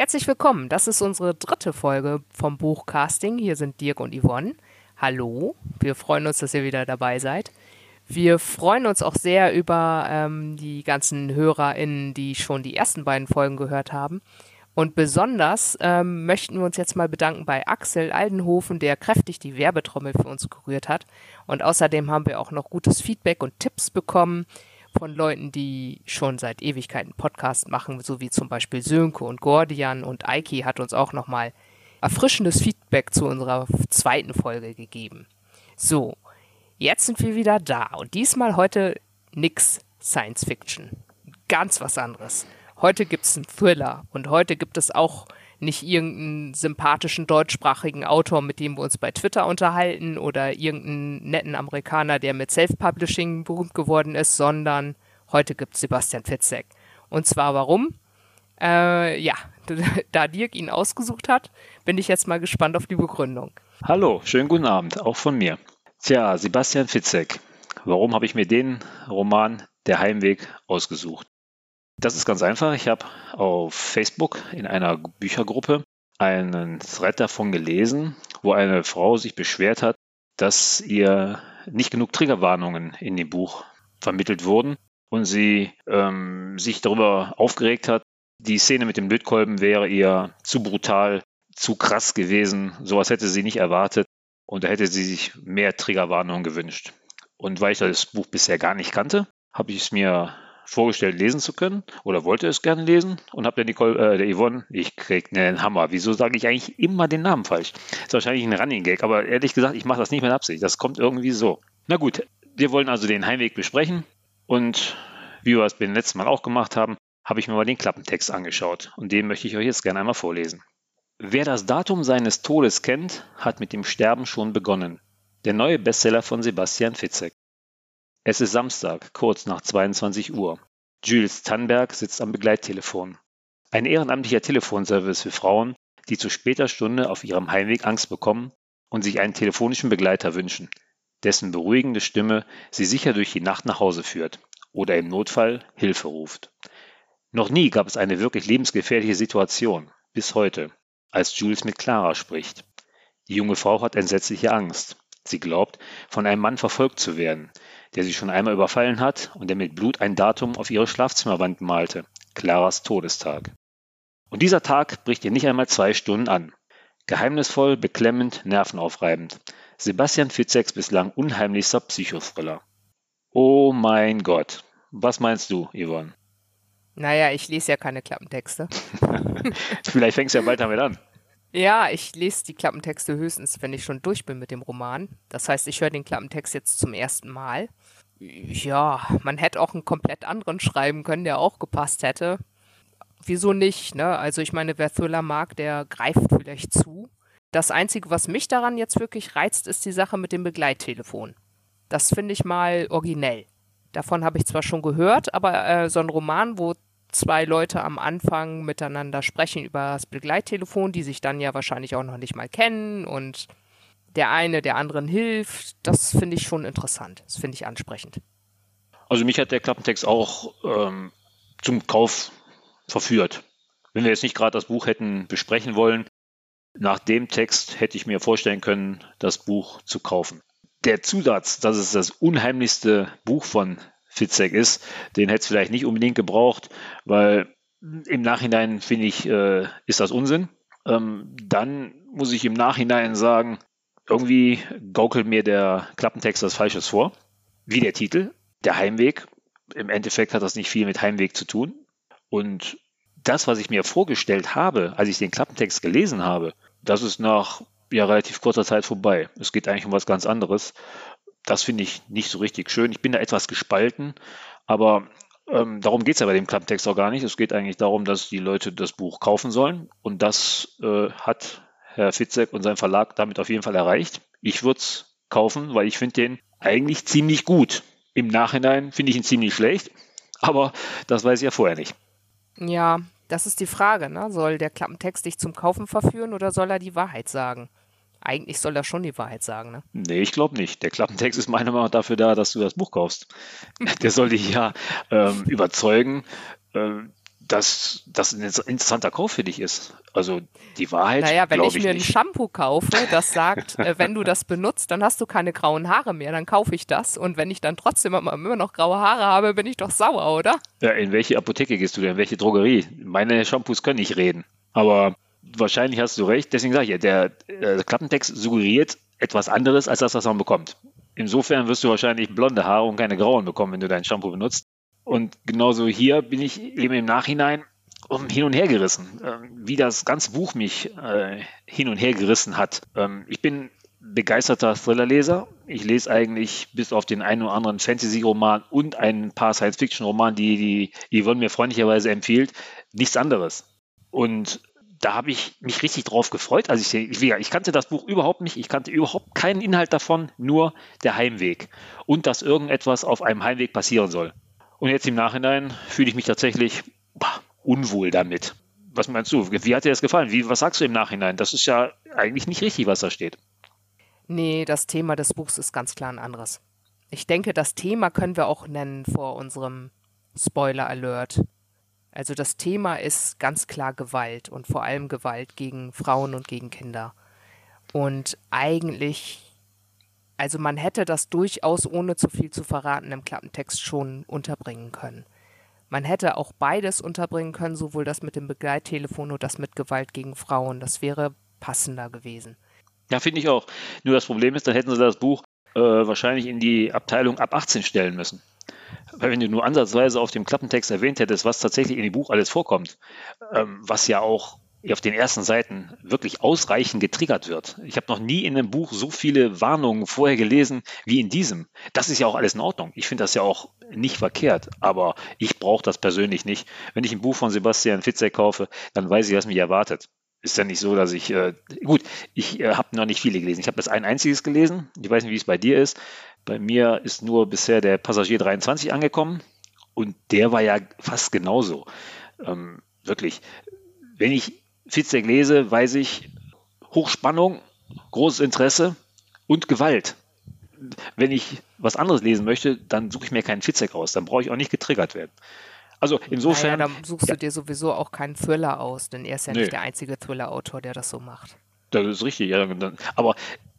Herzlich willkommen. Das ist unsere dritte Folge vom Buchcasting. Hier sind Dirk und Yvonne. Hallo. Wir freuen uns, dass ihr wieder dabei seid. Wir freuen uns auch sehr über ähm, die ganzen HörerInnen, die schon die ersten beiden Folgen gehört haben. Und besonders ähm, möchten wir uns jetzt mal bedanken bei Axel Aldenhofen, der kräftig die Werbetrommel für uns gerührt hat. Und außerdem haben wir auch noch gutes Feedback und Tipps bekommen von Leuten, die schon seit Ewigkeiten Podcast machen, so wie zum Beispiel Sönke und Gordian und Eiki hat uns auch nochmal erfrischendes Feedback zu unserer zweiten Folge gegeben. So, jetzt sind wir wieder da und diesmal heute nix Science Fiction. Ganz was anderes. Heute gibt es einen Thriller und heute gibt es auch nicht irgendeinen sympathischen deutschsprachigen Autor, mit dem wir uns bei Twitter unterhalten oder irgendeinen netten Amerikaner, der mit Self-Publishing berühmt geworden ist, sondern heute gibt es Sebastian Fitzek. Und zwar warum? Äh, ja, da Dirk ihn ausgesucht hat, bin ich jetzt mal gespannt auf die Begründung. Hallo, schönen guten Abend, auch von mir. Tja, Sebastian Fitzek. Warum habe ich mir den Roman Der Heimweg ausgesucht? Das ist ganz einfach. Ich habe auf Facebook in einer Büchergruppe einen Thread davon gelesen, wo eine Frau sich beschwert hat, dass ihr nicht genug Triggerwarnungen in dem Buch vermittelt wurden und sie ähm, sich darüber aufgeregt hat, die Szene mit dem Lötkolben wäre ihr zu brutal, zu krass gewesen. Sowas hätte sie nicht erwartet und da hätte sie sich mehr Triggerwarnungen gewünscht. Und weil ich das Buch bisher gar nicht kannte, habe ich es mir vorgestellt, lesen zu können oder wollte es gerne lesen und habe der Nicole, äh, der Yvonne, ich krieg einen Hammer. Wieso sage ich eigentlich immer den Namen falsch? Ist wahrscheinlich ein Running Gag, aber ehrlich gesagt, ich mache das nicht mit Absicht. Das kommt irgendwie so. Na gut, wir wollen also den Heimweg besprechen und wie wir es beim letzten Mal auch gemacht haben, habe ich mir mal den Klappentext angeschaut und den möchte ich euch jetzt gerne einmal vorlesen. Wer das Datum seines Todes kennt, hat mit dem Sterben schon begonnen. Der neue Bestseller von Sebastian Fitzek. Es ist Samstag, kurz nach 22 Uhr. Jules Tannberg sitzt am Begleittelefon. Ein ehrenamtlicher Telefonservice für Frauen, die zu später Stunde auf ihrem Heimweg Angst bekommen und sich einen telefonischen Begleiter wünschen, dessen beruhigende Stimme sie sicher durch die Nacht nach Hause führt oder im Notfall Hilfe ruft. Noch nie gab es eine wirklich lebensgefährliche Situation, bis heute, als Jules mit Clara spricht. Die junge Frau hat entsetzliche Angst. Sie glaubt, von einem Mann verfolgt zu werden, der sie schon einmal überfallen hat und der mit Blut ein Datum auf ihre Schlafzimmerwand malte, Claras Todestag. Und dieser Tag bricht ihr nicht einmal zwei Stunden an. Geheimnisvoll, beklemmend, nervenaufreibend. Sebastian Fitzeks bislang unheimlichster Psychothriller. Oh mein Gott. Was meinst du, Yvonne? Naja, ich lese ja keine Klappentexte. Vielleicht fängst du ja bald damit an. Ja, ich lese die Klappentexte höchstens, wenn ich schon durch bin mit dem Roman. Das heißt, ich höre den Klappentext jetzt zum ersten Mal. Ja, man hätte auch einen komplett anderen schreiben können, der auch gepasst hätte. Wieso nicht, ne? Also ich meine, wer Thriller mag, der greift vielleicht zu. Das Einzige, was mich daran jetzt wirklich reizt, ist die Sache mit dem Begleittelefon. Das finde ich mal originell. Davon habe ich zwar schon gehört, aber äh, so ein Roman, wo zwei Leute am Anfang miteinander sprechen über das Begleittelefon, die sich dann ja wahrscheinlich auch noch nicht mal kennen und der eine der anderen hilft. Das finde ich schon interessant. Das finde ich ansprechend. Also mich hat der Klappentext auch ähm, zum Kauf verführt. Wenn wir jetzt nicht gerade das Buch hätten besprechen wollen, nach dem Text hätte ich mir vorstellen können, das Buch zu kaufen. Der Zusatz, dass es das unheimlichste Buch von Fitzek ist. Den hätte es vielleicht nicht unbedingt gebraucht, weil im Nachhinein finde ich, äh, ist das Unsinn. Ähm, dann muss ich im Nachhinein sagen, irgendwie gaukelt mir der Klappentext das Falsches vor. Wie der Titel, der Heimweg. Im Endeffekt hat das nicht viel mit Heimweg zu tun. Und das, was ich mir vorgestellt habe, als ich den Klappentext gelesen habe, das ist nach ja, relativ kurzer Zeit vorbei. Es geht eigentlich um was ganz anderes das finde ich nicht so richtig schön. Ich bin da etwas gespalten, aber ähm, darum geht es ja bei dem Klapptext auch gar nicht. Es geht eigentlich darum, dass die Leute das Buch kaufen sollen und das äh, hat Herr Fitzek und sein Verlag damit auf jeden Fall erreicht. Ich würde es kaufen, weil ich finde den eigentlich ziemlich gut. Im Nachhinein finde ich ihn ziemlich schlecht, aber das weiß ich ja vorher nicht. Ja, das ist die Frage. Ne? Soll der Klappentext dich zum Kaufen verführen oder soll er die Wahrheit sagen? Eigentlich soll er schon die Wahrheit sagen, ne? Nee, ich glaube nicht. Der Klappentext ist meiner Meinung nach dafür da, dass du das Buch kaufst. Der soll dich ja ähm, überzeugen, ähm, dass das ein interessanter Kauf für dich ist. Also die Wahrheit. Naja, wenn ich, ich mir nicht. ein Shampoo kaufe, das sagt, äh, wenn du das benutzt, dann hast du keine grauen Haare mehr, dann kaufe ich das. Und wenn ich dann trotzdem immer noch graue Haare habe, bin ich doch sauer, oder? Ja, in welche Apotheke gehst du denn? In welche Drogerie? Meine Shampoos können nicht reden. Aber wahrscheinlich hast du recht. Deswegen sage ich ja, der äh, Klappentext suggeriert etwas anderes als das, was man bekommt. Insofern wirst du wahrscheinlich blonde Haare und keine grauen bekommen, wenn du dein Shampoo benutzt. Und genauso hier bin ich eben im Nachhinein hin und her gerissen, ähm, wie das ganze Buch mich äh, hin und her gerissen hat. Ähm, ich bin begeisterter Thrillerleser. Ich lese eigentlich bis auf den einen oder anderen Fantasy-Roman und ein paar Science-Fiction-Roman, die, die Yvonne mir freundlicherweise empfiehlt, nichts anderes. Und da habe ich mich richtig drauf gefreut. Also ich, ich, ich, kannte das Buch überhaupt nicht. Ich kannte überhaupt keinen Inhalt davon, nur der Heimweg und dass irgendetwas auf einem Heimweg passieren soll. Und jetzt im Nachhinein fühle ich mich tatsächlich bah, unwohl damit. Was meinst du? Wie hat dir das gefallen? Wie, was sagst du im Nachhinein? Das ist ja eigentlich nicht richtig, was da steht. Nee, das Thema des Buchs ist ganz klar ein anderes. Ich denke, das Thema können wir auch nennen vor unserem Spoiler Alert. Also das Thema ist ganz klar Gewalt und vor allem Gewalt gegen Frauen und gegen Kinder. Und eigentlich, also man hätte das durchaus ohne zu viel zu verraten im Klappentext schon unterbringen können. Man hätte auch beides unterbringen können, sowohl das mit dem Begleittelefon und das mit Gewalt gegen Frauen. Das wäre passender gewesen. Ja, finde ich auch. Nur das Problem ist, dann hätten sie das Buch äh, wahrscheinlich in die Abteilung ab 18 stellen müssen. Weil wenn du nur ansatzweise auf dem Klappentext erwähnt hättest, was tatsächlich in dem Buch alles vorkommt, ähm, was ja auch auf den ersten Seiten wirklich ausreichend getriggert wird. Ich habe noch nie in einem Buch so viele Warnungen vorher gelesen wie in diesem. Das ist ja auch alles in Ordnung. Ich finde das ja auch nicht verkehrt, aber ich brauche das persönlich nicht. Wenn ich ein Buch von Sebastian Fitzek kaufe, dann weiß ich, was mich erwartet. Ist ja nicht so, dass ich, äh, gut, ich äh, habe noch nicht viele gelesen. Ich habe das ein einziges gelesen. Ich weiß nicht, wie es bei dir ist. Bei mir ist nur bisher der Passagier 23 angekommen und der war ja fast genauso. Ähm, wirklich. Wenn ich Fitzek lese, weiß ich Hochspannung, großes Interesse und Gewalt. Wenn ich was anderes lesen möchte, dann suche ich mir keinen Fitzek aus. Dann brauche ich auch nicht getriggert werden. Also insofern. Naja, dann suchst ja. du dir sowieso auch keinen Thriller aus, denn er ist ja nee. nicht der einzige Thriller-Autor, der das so macht. Das ist richtig, ja. Aber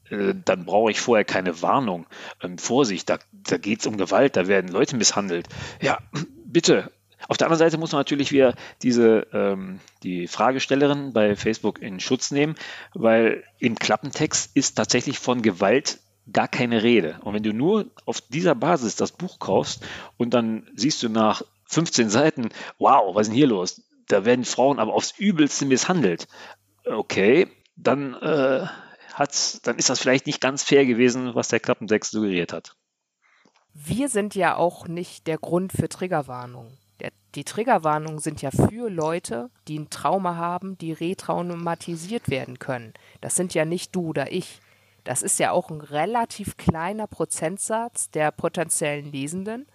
äh, dann brauche ich vorher keine Warnung. Ähm, Vorsicht, da, da geht es um Gewalt, da werden Leute misshandelt. Ja, bitte. Auf der anderen Seite muss man natürlich wieder diese ähm, die Fragestellerin bei Facebook in Schutz nehmen, weil im Klappentext ist tatsächlich von Gewalt gar keine Rede. Und wenn du nur auf dieser Basis das Buch kaufst und dann siehst du nach 15 Seiten, wow, was ist denn hier los? Da werden Frauen aber aufs Übelste misshandelt. Okay, dann äh, hat, dann ist das vielleicht nicht ganz fair gewesen, was der Klappentext suggeriert hat. Wir sind ja auch nicht der Grund für Triggerwarnungen. Die Triggerwarnungen sind ja für Leute, die ein Trauma haben, die retraumatisiert werden können. Das sind ja nicht du oder ich. Das ist ja auch ein relativ kleiner Prozentsatz der potenziellen Lesenden.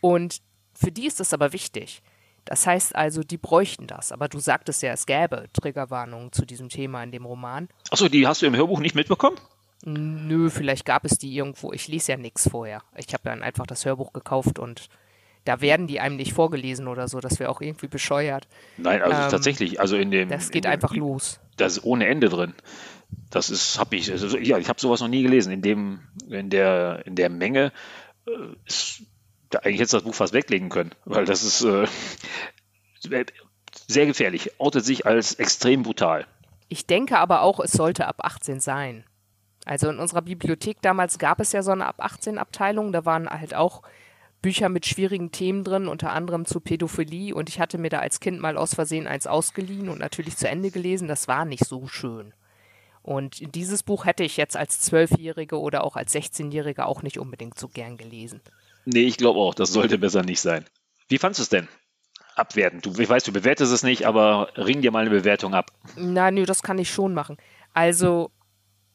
Und für die ist das aber wichtig. Das heißt also, die bräuchten das. Aber du sagtest ja, es gäbe Triggerwarnungen zu diesem Thema in dem Roman. Achso, die hast du im Hörbuch nicht mitbekommen? Nö, vielleicht gab es die irgendwo. Ich lese ja nichts vorher. Ich habe dann einfach das Hörbuch gekauft und da werden die einem nicht vorgelesen oder so. Das wäre auch irgendwie bescheuert. Nein, also ähm, tatsächlich. Also in dem. Das geht dem, einfach los. Das ist ohne Ende drin. Das ist, habe ich, also, ja, ich habe sowas noch nie gelesen. In dem, in der, in der Menge äh, ist eigentlich hätte das Buch fast weglegen können, weil das ist äh, sehr gefährlich, outet sich als extrem brutal. Ich denke aber auch, es sollte ab 18 sein. Also in unserer Bibliothek damals gab es ja so eine ab 18 Abteilung, da waren halt auch Bücher mit schwierigen Themen drin, unter anderem zu Pädophilie und ich hatte mir da als Kind mal aus Versehen eins ausgeliehen und natürlich zu Ende gelesen, das war nicht so schön. Und dieses Buch hätte ich jetzt als Zwölfjährige oder auch als 16-Jährige auch nicht unbedingt so gern gelesen. Nee, ich glaube auch, das sollte besser nicht sein. Wie fandest du es denn? Abwerten. Du, ich weiß, du bewertest es nicht, aber ring dir mal eine Bewertung ab. Na, nö, das kann ich schon machen. Also,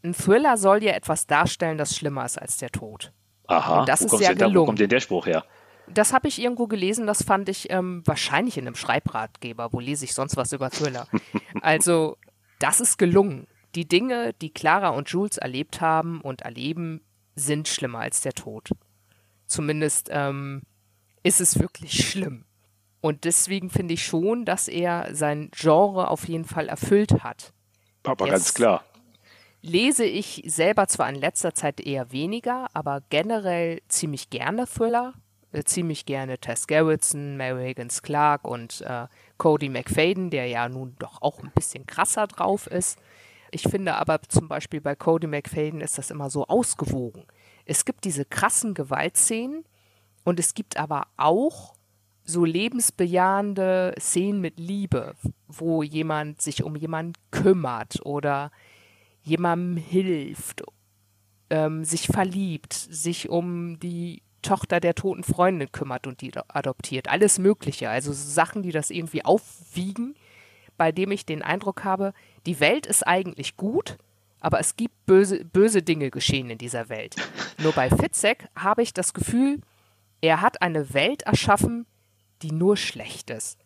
ein Thriller soll dir etwas darstellen, das schlimmer ist als der Tod. Aha, Und das wo, ist ja denn da, wo gelungen. kommt denn der Spruch her? Das habe ich irgendwo gelesen, das fand ich ähm, wahrscheinlich in einem Schreibratgeber. Wo lese ich sonst was über Thriller? also, das ist gelungen. Die Dinge, die Clara und Jules erlebt haben und erleben, sind schlimmer als der Tod. Zumindest ähm, ist es wirklich schlimm. Und deswegen finde ich schon, dass er sein Genre auf jeden Fall erfüllt hat. Aber ganz klar. Lese ich selber zwar in letzter Zeit eher weniger, aber generell ziemlich gerne Thriller. Äh, ziemlich gerne Tess Gerritsen, Mary Higgins Clark und äh, Cody McFadden, der ja nun doch auch ein bisschen krasser drauf ist. Ich finde aber zum Beispiel bei Cody McFadden ist das immer so ausgewogen. Es gibt diese krassen Gewaltszenen und es gibt aber auch so lebensbejahende Szenen mit Liebe, wo jemand sich um jemanden kümmert oder jemandem hilft, ähm, sich verliebt, sich um die Tochter der toten Freundin kümmert und die adoptiert. Alles Mögliche. Also Sachen, die das irgendwie aufwiegen, bei dem ich den Eindruck habe, die Welt ist eigentlich gut, aber es gibt böse, böse Dinge geschehen in dieser Welt. Nur bei Fitzek habe ich das Gefühl, er hat eine Welt erschaffen, die nur schlecht ist.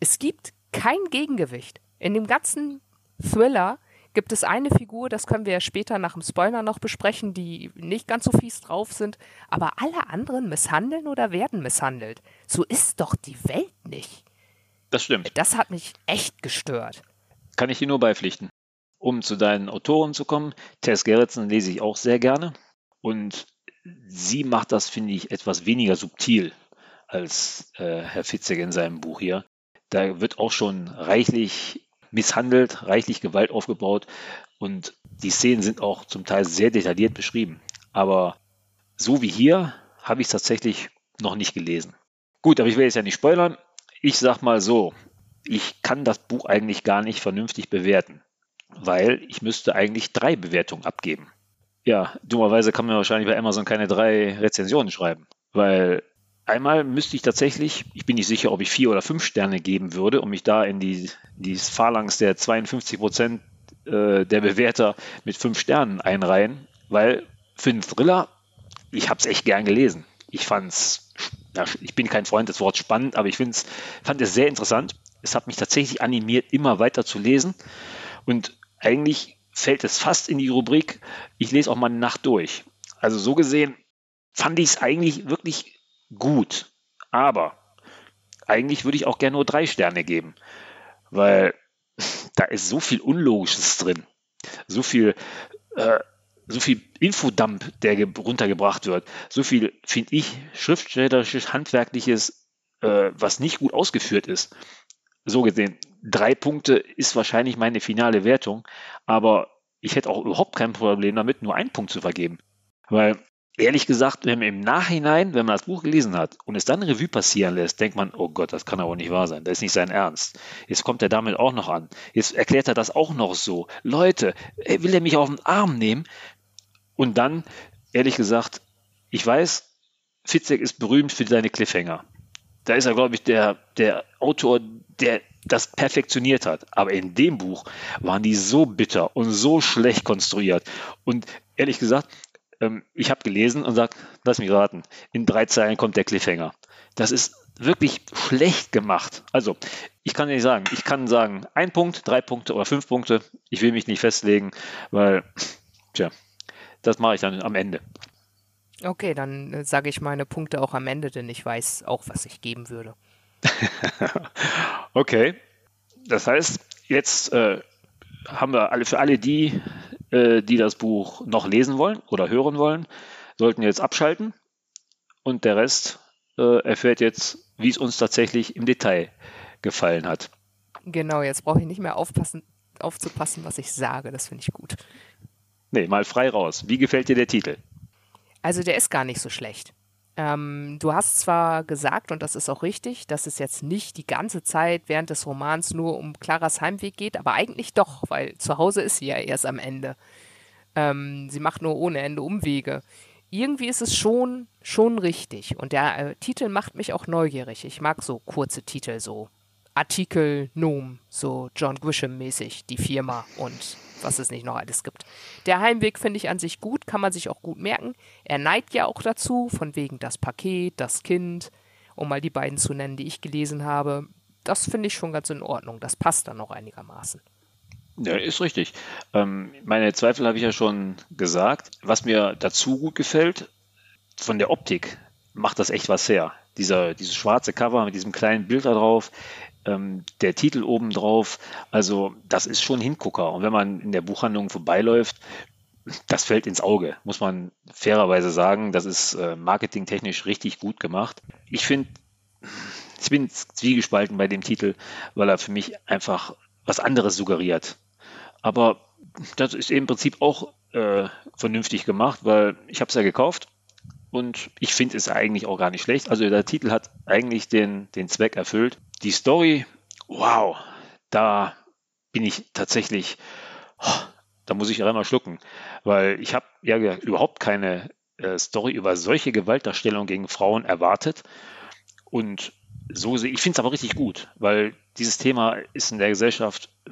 Es gibt kein Gegengewicht. In dem ganzen Thriller gibt es eine Figur, das können wir ja später nach dem Spoiler noch besprechen, die nicht ganz so fies drauf sind, aber alle anderen misshandeln oder werden misshandelt. So ist doch die Welt nicht. Das stimmt. Das hat mich echt gestört. Kann ich dir nur beipflichten. Um zu deinen Autoren zu kommen, Tess Gerritsen lese ich auch sehr gerne und sie macht das, finde ich, etwas weniger subtil als äh, Herr Fitzek in seinem Buch hier. Da wird auch schon reichlich misshandelt, reichlich Gewalt aufgebaut und die Szenen sind auch zum Teil sehr detailliert beschrieben. Aber so wie hier habe ich es tatsächlich noch nicht gelesen. Gut, aber ich will jetzt ja nicht spoilern. Ich sag mal so, ich kann das Buch eigentlich gar nicht vernünftig bewerten, weil ich müsste eigentlich drei Bewertungen abgeben. Ja, dummerweise kann man wahrscheinlich bei Amazon keine drei Rezensionen schreiben, weil Einmal müsste ich tatsächlich, ich bin nicht sicher, ob ich vier oder fünf Sterne geben würde, um mich da in die, die Phalanx der 52 Prozent äh, der Bewerter mit fünf Sternen einreihen, weil für einen Thriller, ich habe es echt gern gelesen. Ich fand's, ja, ich bin kein Freund des Wortes spannend, aber ich find's, fand es sehr interessant. Es hat mich tatsächlich animiert, immer weiter zu lesen. Und eigentlich fällt es fast in die Rubrik, ich lese auch mal eine Nacht durch. Also so gesehen fand ich es eigentlich wirklich gut. Aber eigentlich würde ich auch gerne nur drei Sterne geben, weil da ist so viel Unlogisches drin. So viel, äh, so viel Infodump, der runtergebracht wird. So viel, finde ich, schriftstellerisches, handwerkliches, äh, was nicht gut ausgeführt ist. So gesehen, drei Punkte ist wahrscheinlich meine finale Wertung, aber ich hätte auch überhaupt kein Problem damit, nur einen Punkt zu vergeben. Weil ehrlich gesagt, wenn man im Nachhinein, wenn man das Buch gelesen hat und es dann Revue passieren lässt, denkt man, oh Gott, das kann aber nicht wahr sein. Das ist nicht sein Ernst. Jetzt kommt er damit auch noch an. Jetzt erklärt er das auch noch so. Leute, will er mich auf den Arm nehmen? Und dann, ehrlich gesagt, ich weiß, Fitzek ist berühmt für seine Cliffhanger. Da ist er, glaube ich, der, der Autor, der das perfektioniert hat. Aber in dem Buch waren die so bitter und so schlecht konstruiert. Und ehrlich gesagt, ähm, ich habe gelesen und sage, lass mich raten, in drei Zeilen kommt der Cliffhanger. Das ist wirklich schlecht gemacht. Also, ich kann nicht sagen, ich kann sagen, ein Punkt, drei Punkte oder fünf Punkte. Ich will mich nicht festlegen, weil, tja, das mache ich dann am Ende. Okay, dann äh, sage ich meine Punkte auch am Ende, denn ich weiß auch, was ich geben würde. okay, das heißt, jetzt äh, haben wir alle für alle die, äh, die das Buch noch lesen wollen oder hören wollen, sollten jetzt abschalten und der Rest äh, erfährt jetzt, wie es uns tatsächlich im Detail gefallen hat. Genau, jetzt brauche ich nicht mehr aufpassen, aufzupassen, was ich sage. Das finde ich gut. Nee, mal frei raus. Wie gefällt dir der Titel? Also der ist gar nicht so schlecht. Ähm, du hast zwar gesagt, und das ist auch richtig, dass es jetzt nicht die ganze Zeit während des Romans nur um Claras Heimweg geht, aber eigentlich doch, weil zu Hause ist sie ja erst am Ende. Ähm, sie macht nur ohne Ende Umwege. Irgendwie ist es schon, schon richtig. Und der äh, Titel macht mich auch neugierig. Ich mag so kurze Titel, so Artikel, Noom, so John Grisham-mäßig, die Firma und was es nicht noch alles gibt. Der Heimweg finde ich an sich gut, kann man sich auch gut merken. Er neigt ja auch dazu, von wegen das Paket, das Kind, um mal die beiden zu nennen, die ich gelesen habe. Das finde ich schon ganz in Ordnung. Das passt dann noch einigermaßen. Ja, ist richtig. Ähm, meine Zweifel habe ich ja schon gesagt. Was mir dazu gut gefällt, von der Optik macht das echt was her. Dieser, dieses schwarze Cover mit diesem kleinen Bild da drauf, ähm, der Titel oben drauf, also das ist schon Hingucker. Und wenn man in der Buchhandlung vorbeiläuft, das fällt ins Auge, muss man fairerweise sagen. Das ist äh, marketingtechnisch richtig gut gemacht. Ich finde, ich bin zwiegespalten bei dem Titel, weil er für mich einfach was anderes suggeriert. Aber das ist im Prinzip auch äh, vernünftig gemacht, weil ich habe es ja gekauft und ich finde es eigentlich auch gar nicht schlecht. Also der Titel hat eigentlich den, den Zweck erfüllt. Die Story, wow, da bin ich tatsächlich, oh, da muss ich einmal schlucken, weil ich habe ja überhaupt keine äh, Story über solche Gewaltdarstellung gegen Frauen erwartet. Und so sehe ich finde es aber richtig gut, weil dieses Thema ist in der Gesellschaft äh,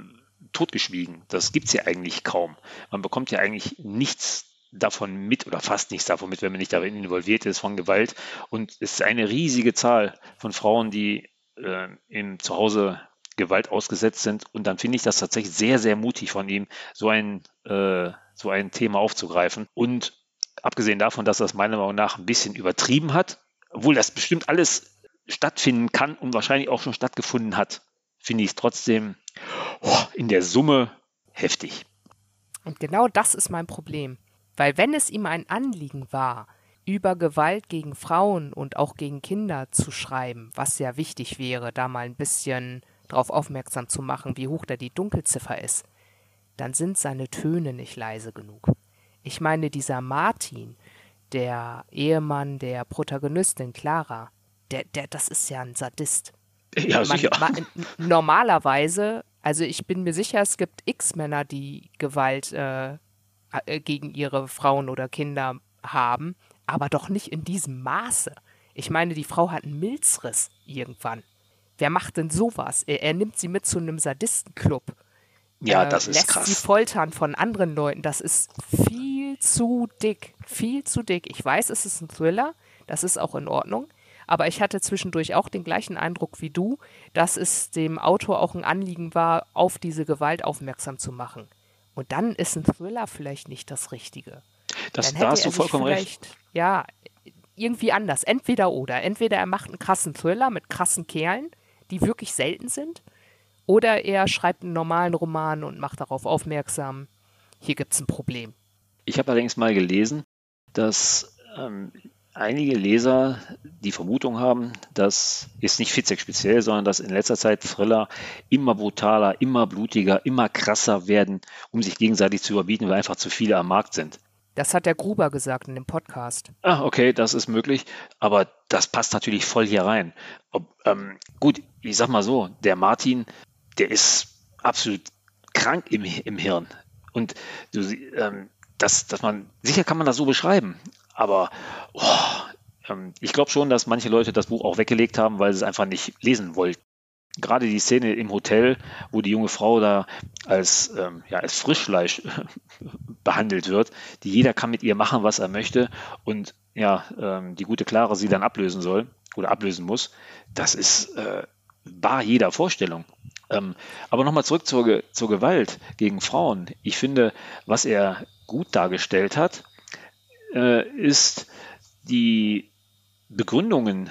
totgeschwiegen. Das gibt es ja eigentlich kaum. Man bekommt ja eigentlich nichts davon mit oder fast nichts davon mit, wenn man nicht darin involviert ist von Gewalt. Und es ist eine riesige Zahl von Frauen, die äh, im Zuhause Gewalt ausgesetzt sind. Und dann finde ich das tatsächlich sehr, sehr mutig von ihm, so ein, äh, so ein Thema aufzugreifen. Und abgesehen davon, dass das meiner Meinung nach ein bisschen übertrieben hat, obwohl das bestimmt alles stattfinden kann und wahrscheinlich auch schon stattgefunden hat, finde ich es trotzdem oh, in der Summe heftig. Und genau das ist mein Problem. Weil wenn es ihm ein Anliegen war, über Gewalt gegen Frauen und auch gegen Kinder zu schreiben, was ja wichtig wäre, da mal ein bisschen darauf aufmerksam zu machen, wie hoch da die Dunkelziffer ist, dann sind seine Töne nicht leise genug. Ich meine, dieser Martin, der Ehemann der Protagonistin Clara, der, der, das ist ja ein Sadist. Ja, sicher. Man, normalerweise, also ich bin mir sicher, es gibt x Männer, die Gewalt äh, äh, gegen ihre Frauen oder Kinder haben, aber doch nicht in diesem Maße. Ich meine, die Frau hat einen Milzriss irgendwann. Wer macht denn sowas? Er, er nimmt sie mit zu einem Sadistenclub. Ja, das ist lässt krass. sie foltern von anderen Leuten. Das ist viel zu dick. Viel zu dick. Ich weiß, es ist ein Thriller. Das ist auch in Ordnung. Aber ich hatte zwischendurch auch den gleichen Eindruck wie du, dass es dem Autor auch ein Anliegen war, auf diese Gewalt aufmerksam zu machen. Und dann ist ein Thriller vielleicht nicht das Richtige. Das, da hast du vollkommen recht. Ja, irgendwie anders. Entweder oder. Entweder er macht einen krassen Thriller mit krassen Kerlen, die wirklich selten sind, oder er schreibt einen normalen Roman und macht darauf aufmerksam, hier gibt es ein Problem. Ich habe allerdings mal gelesen, dass ähm, einige Leser die Vermutung haben, dass ist nicht Fitzek speziell, sondern dass in letzter Zeit Thriller immer brutaler, immer blutiger, immer krasser werden, um sich gegenseitig zu überbieten, weil einfach zu viele am Markt sind. Das hat der Gruber gesagt in dem Podcast. Ah, okay, das ist möglich, aber das passt natürlich voll hier rein. Ob, ähm, gut, ich sag mal so, der Martin, der ist absolut krank im, im Hirn. Und du, ähm, das, dass man, sicher kann man das so beschreiben, aber oh, ähm, ich glaube schon, dass manche Leute das Buch auch weggelegt haben, weil sie es einfach nicht lesen wollten. Gerade die Szene im Hotel, wo die junge Frau da als, ähm, ja, als Frischfleisch behandelt wird, die jeder kann mit ihr machen, was er möchte und ja, ähm, die gute Clara sie dann ablösen soll oder ablösen muss, das ist äh, bar jeder Vorstellung. Ähm, aber nochmal zurück zur, zur Gewalt gegen Frauen. Ich finde, was er gut dargestellt hat, äh, ist die Begründungen,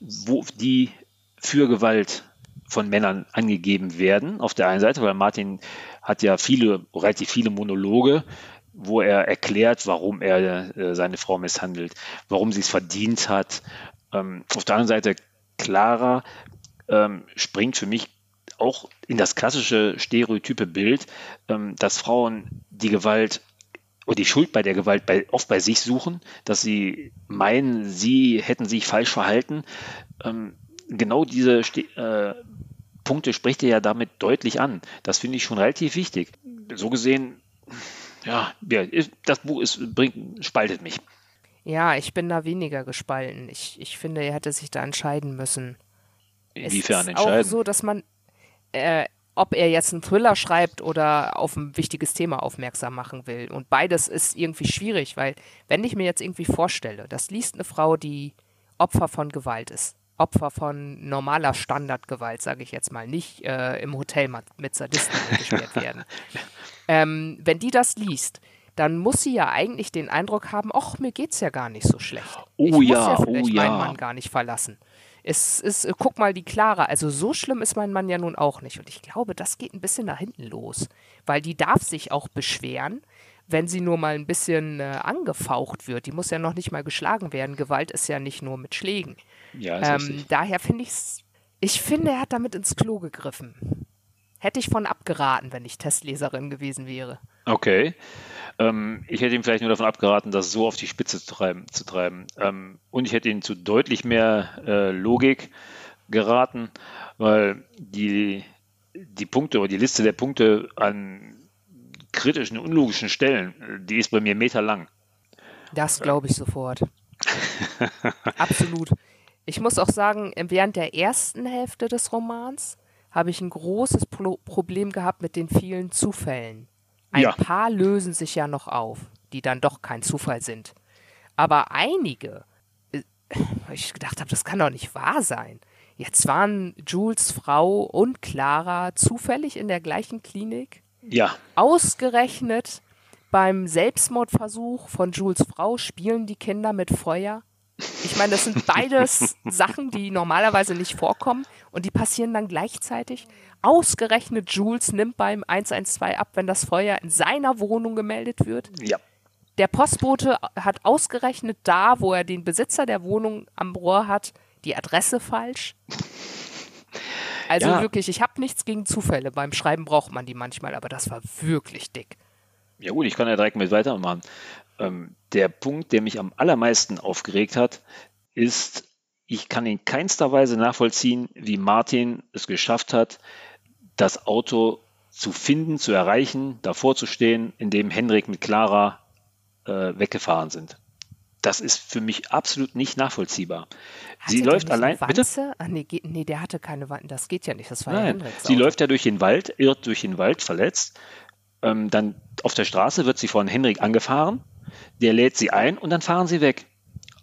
wo die für Gewalt von Männern angegeben werden. Auf der einen Seite, weil Martin hat ja viele, relativ viele Monologe, wo er erklärt, warum er äh, seine Frau misshandelt, warum sie es verdient hat. Ähm, auf der anderen Seite, Clara ähm, springt für mich auch in das klassische stereotype Bild, ähm, dass Frauen die Gewalt oder die Schuld bei der Gewalt bei, oft bei sich suchen, dass sie meinen, sie hätten sich falsch verhalten. Ähm, genau diese äh, Punkte spricht er ja damit deutlich an. Das finde ich schon relativ wichtig. So gesehen, ja, ja das Buch ist, bringt, spaltet mich. Ja, ich bin da weniger gespalten. Ich, ich finde, er hätte sich da entscheiden müssen. Inwiefern es ist entscheiden? auch so, dass man, äh, ob er jetzt einen Thriller schreibt oder auf ein wichtiges Thema aufmerksam machen will. Und beides ist irgendwie schwierig, weil wenn ich mir jetzt irgendwie vorstelle, das liest eine Frau, die Opfer von Gewalt ist, Opfer von normaler Standardgewalt, sage ich jetzt mal, nicht äh, im Hotel mit Sadisten beschwert werden. Ähm, wenn die das liest, dann muss sie ja eigentlich den Eindruck haben, ach, mir geht's ja gar nicht so schlecht. Oh ich muss ja, ja vielleicht oh ja. meinen Mann gar nicht verlassen. Es ist, äh, guck mal, die Clara, also so schlimm ist mein Mann ja nun auch nicht. Und ich glaube, das geht ein bisschen nach hinten los. Weil die darf sich auch beschweren, wenn sie nur mal ein bisschen äh, angefaucht wird. Die muss ja noch nicht mal geschlagen werden. Gewalt ist ja nicht nur mit Schlägen. Ja, Ähm, daher finde ich es, ich finde, er hat damit ins Klo gegriffen. Hätte ich von abgeraten, wenn ich Testleserin gewesen wäre. Okay. Ähm, ich hätte ihm vielleicht nur davon abgeraten, das so auf die Spitze zu treiben. Zu treiben. Ähm, und ich hätte ihn zu deutlich mehr äh, Logik geraten, weil die, die Punkte oder die Liste der Punkte an kritischen, unlogischen Stellen, äh, die ist bei mir meterlang. Das glaube ich sofort. Absolut. Ich muss auch sagen, während der ersten Hälfte des Romans habe ich ein großes Pro Problem gehabt mit den vielen Zufällen. Ein Ja. paar lösen sich ja noch auf, die dann doch kein Zufall sind. Aber einige, äh, weil ich gedacht habe, das kann doch nicht wahr sein. Jetzt waren Jules Frau und Clara zufällig in der gleichen Klinik Ja, Ausgerechnet beim Selbstmordversuch von Jules Frau spielen die Kinder mit Feuer. Ich meine, das sind beides Sachen, die normalerweise nicht vorkommen und die passieren dann gleichzeitig. Ausgerechnet Jules nimmt beim 112 ab, wenn das Feuer in seiner Wohnung gemeldet wird. ja. Der Postbote hat ausgerechnet da, wo er den Besitzer der Wohnung am Rohr hat, die Adresse falsch. Also Ja. wirklich, ich habe nichts gegen Zufälle. Beim Schreiben braucht man die manchmal, aber das war wirklich dick. Ja gut, ich kann ja direkt mit weitermachen. Ähm, der Punkt, der mich am allermeisten aufgeregt hat, ist, ich kann in keinster Weise nachvollziehen, wie Martin es geschafft hat, das Auto zu finden, zu erreichen, davor zu stehen, in dem Henrik mit Clara äh, weggefahren sind. Das ist für mich absolut nicht nachvollziehbar. Hatte Sie läuft allein. Bitte? Wanze? Ah, nee, nee, der hatte keine Wanze. Das geht ja nicht. Das war ja Nein, Hendricks sie läuft ja durch den Wald, irrt durch den Wald, verletzt. Ähm, dann auf der Straße wird sie von Henrik angefahren. Der lädt sie ein und dann fahren sie weg.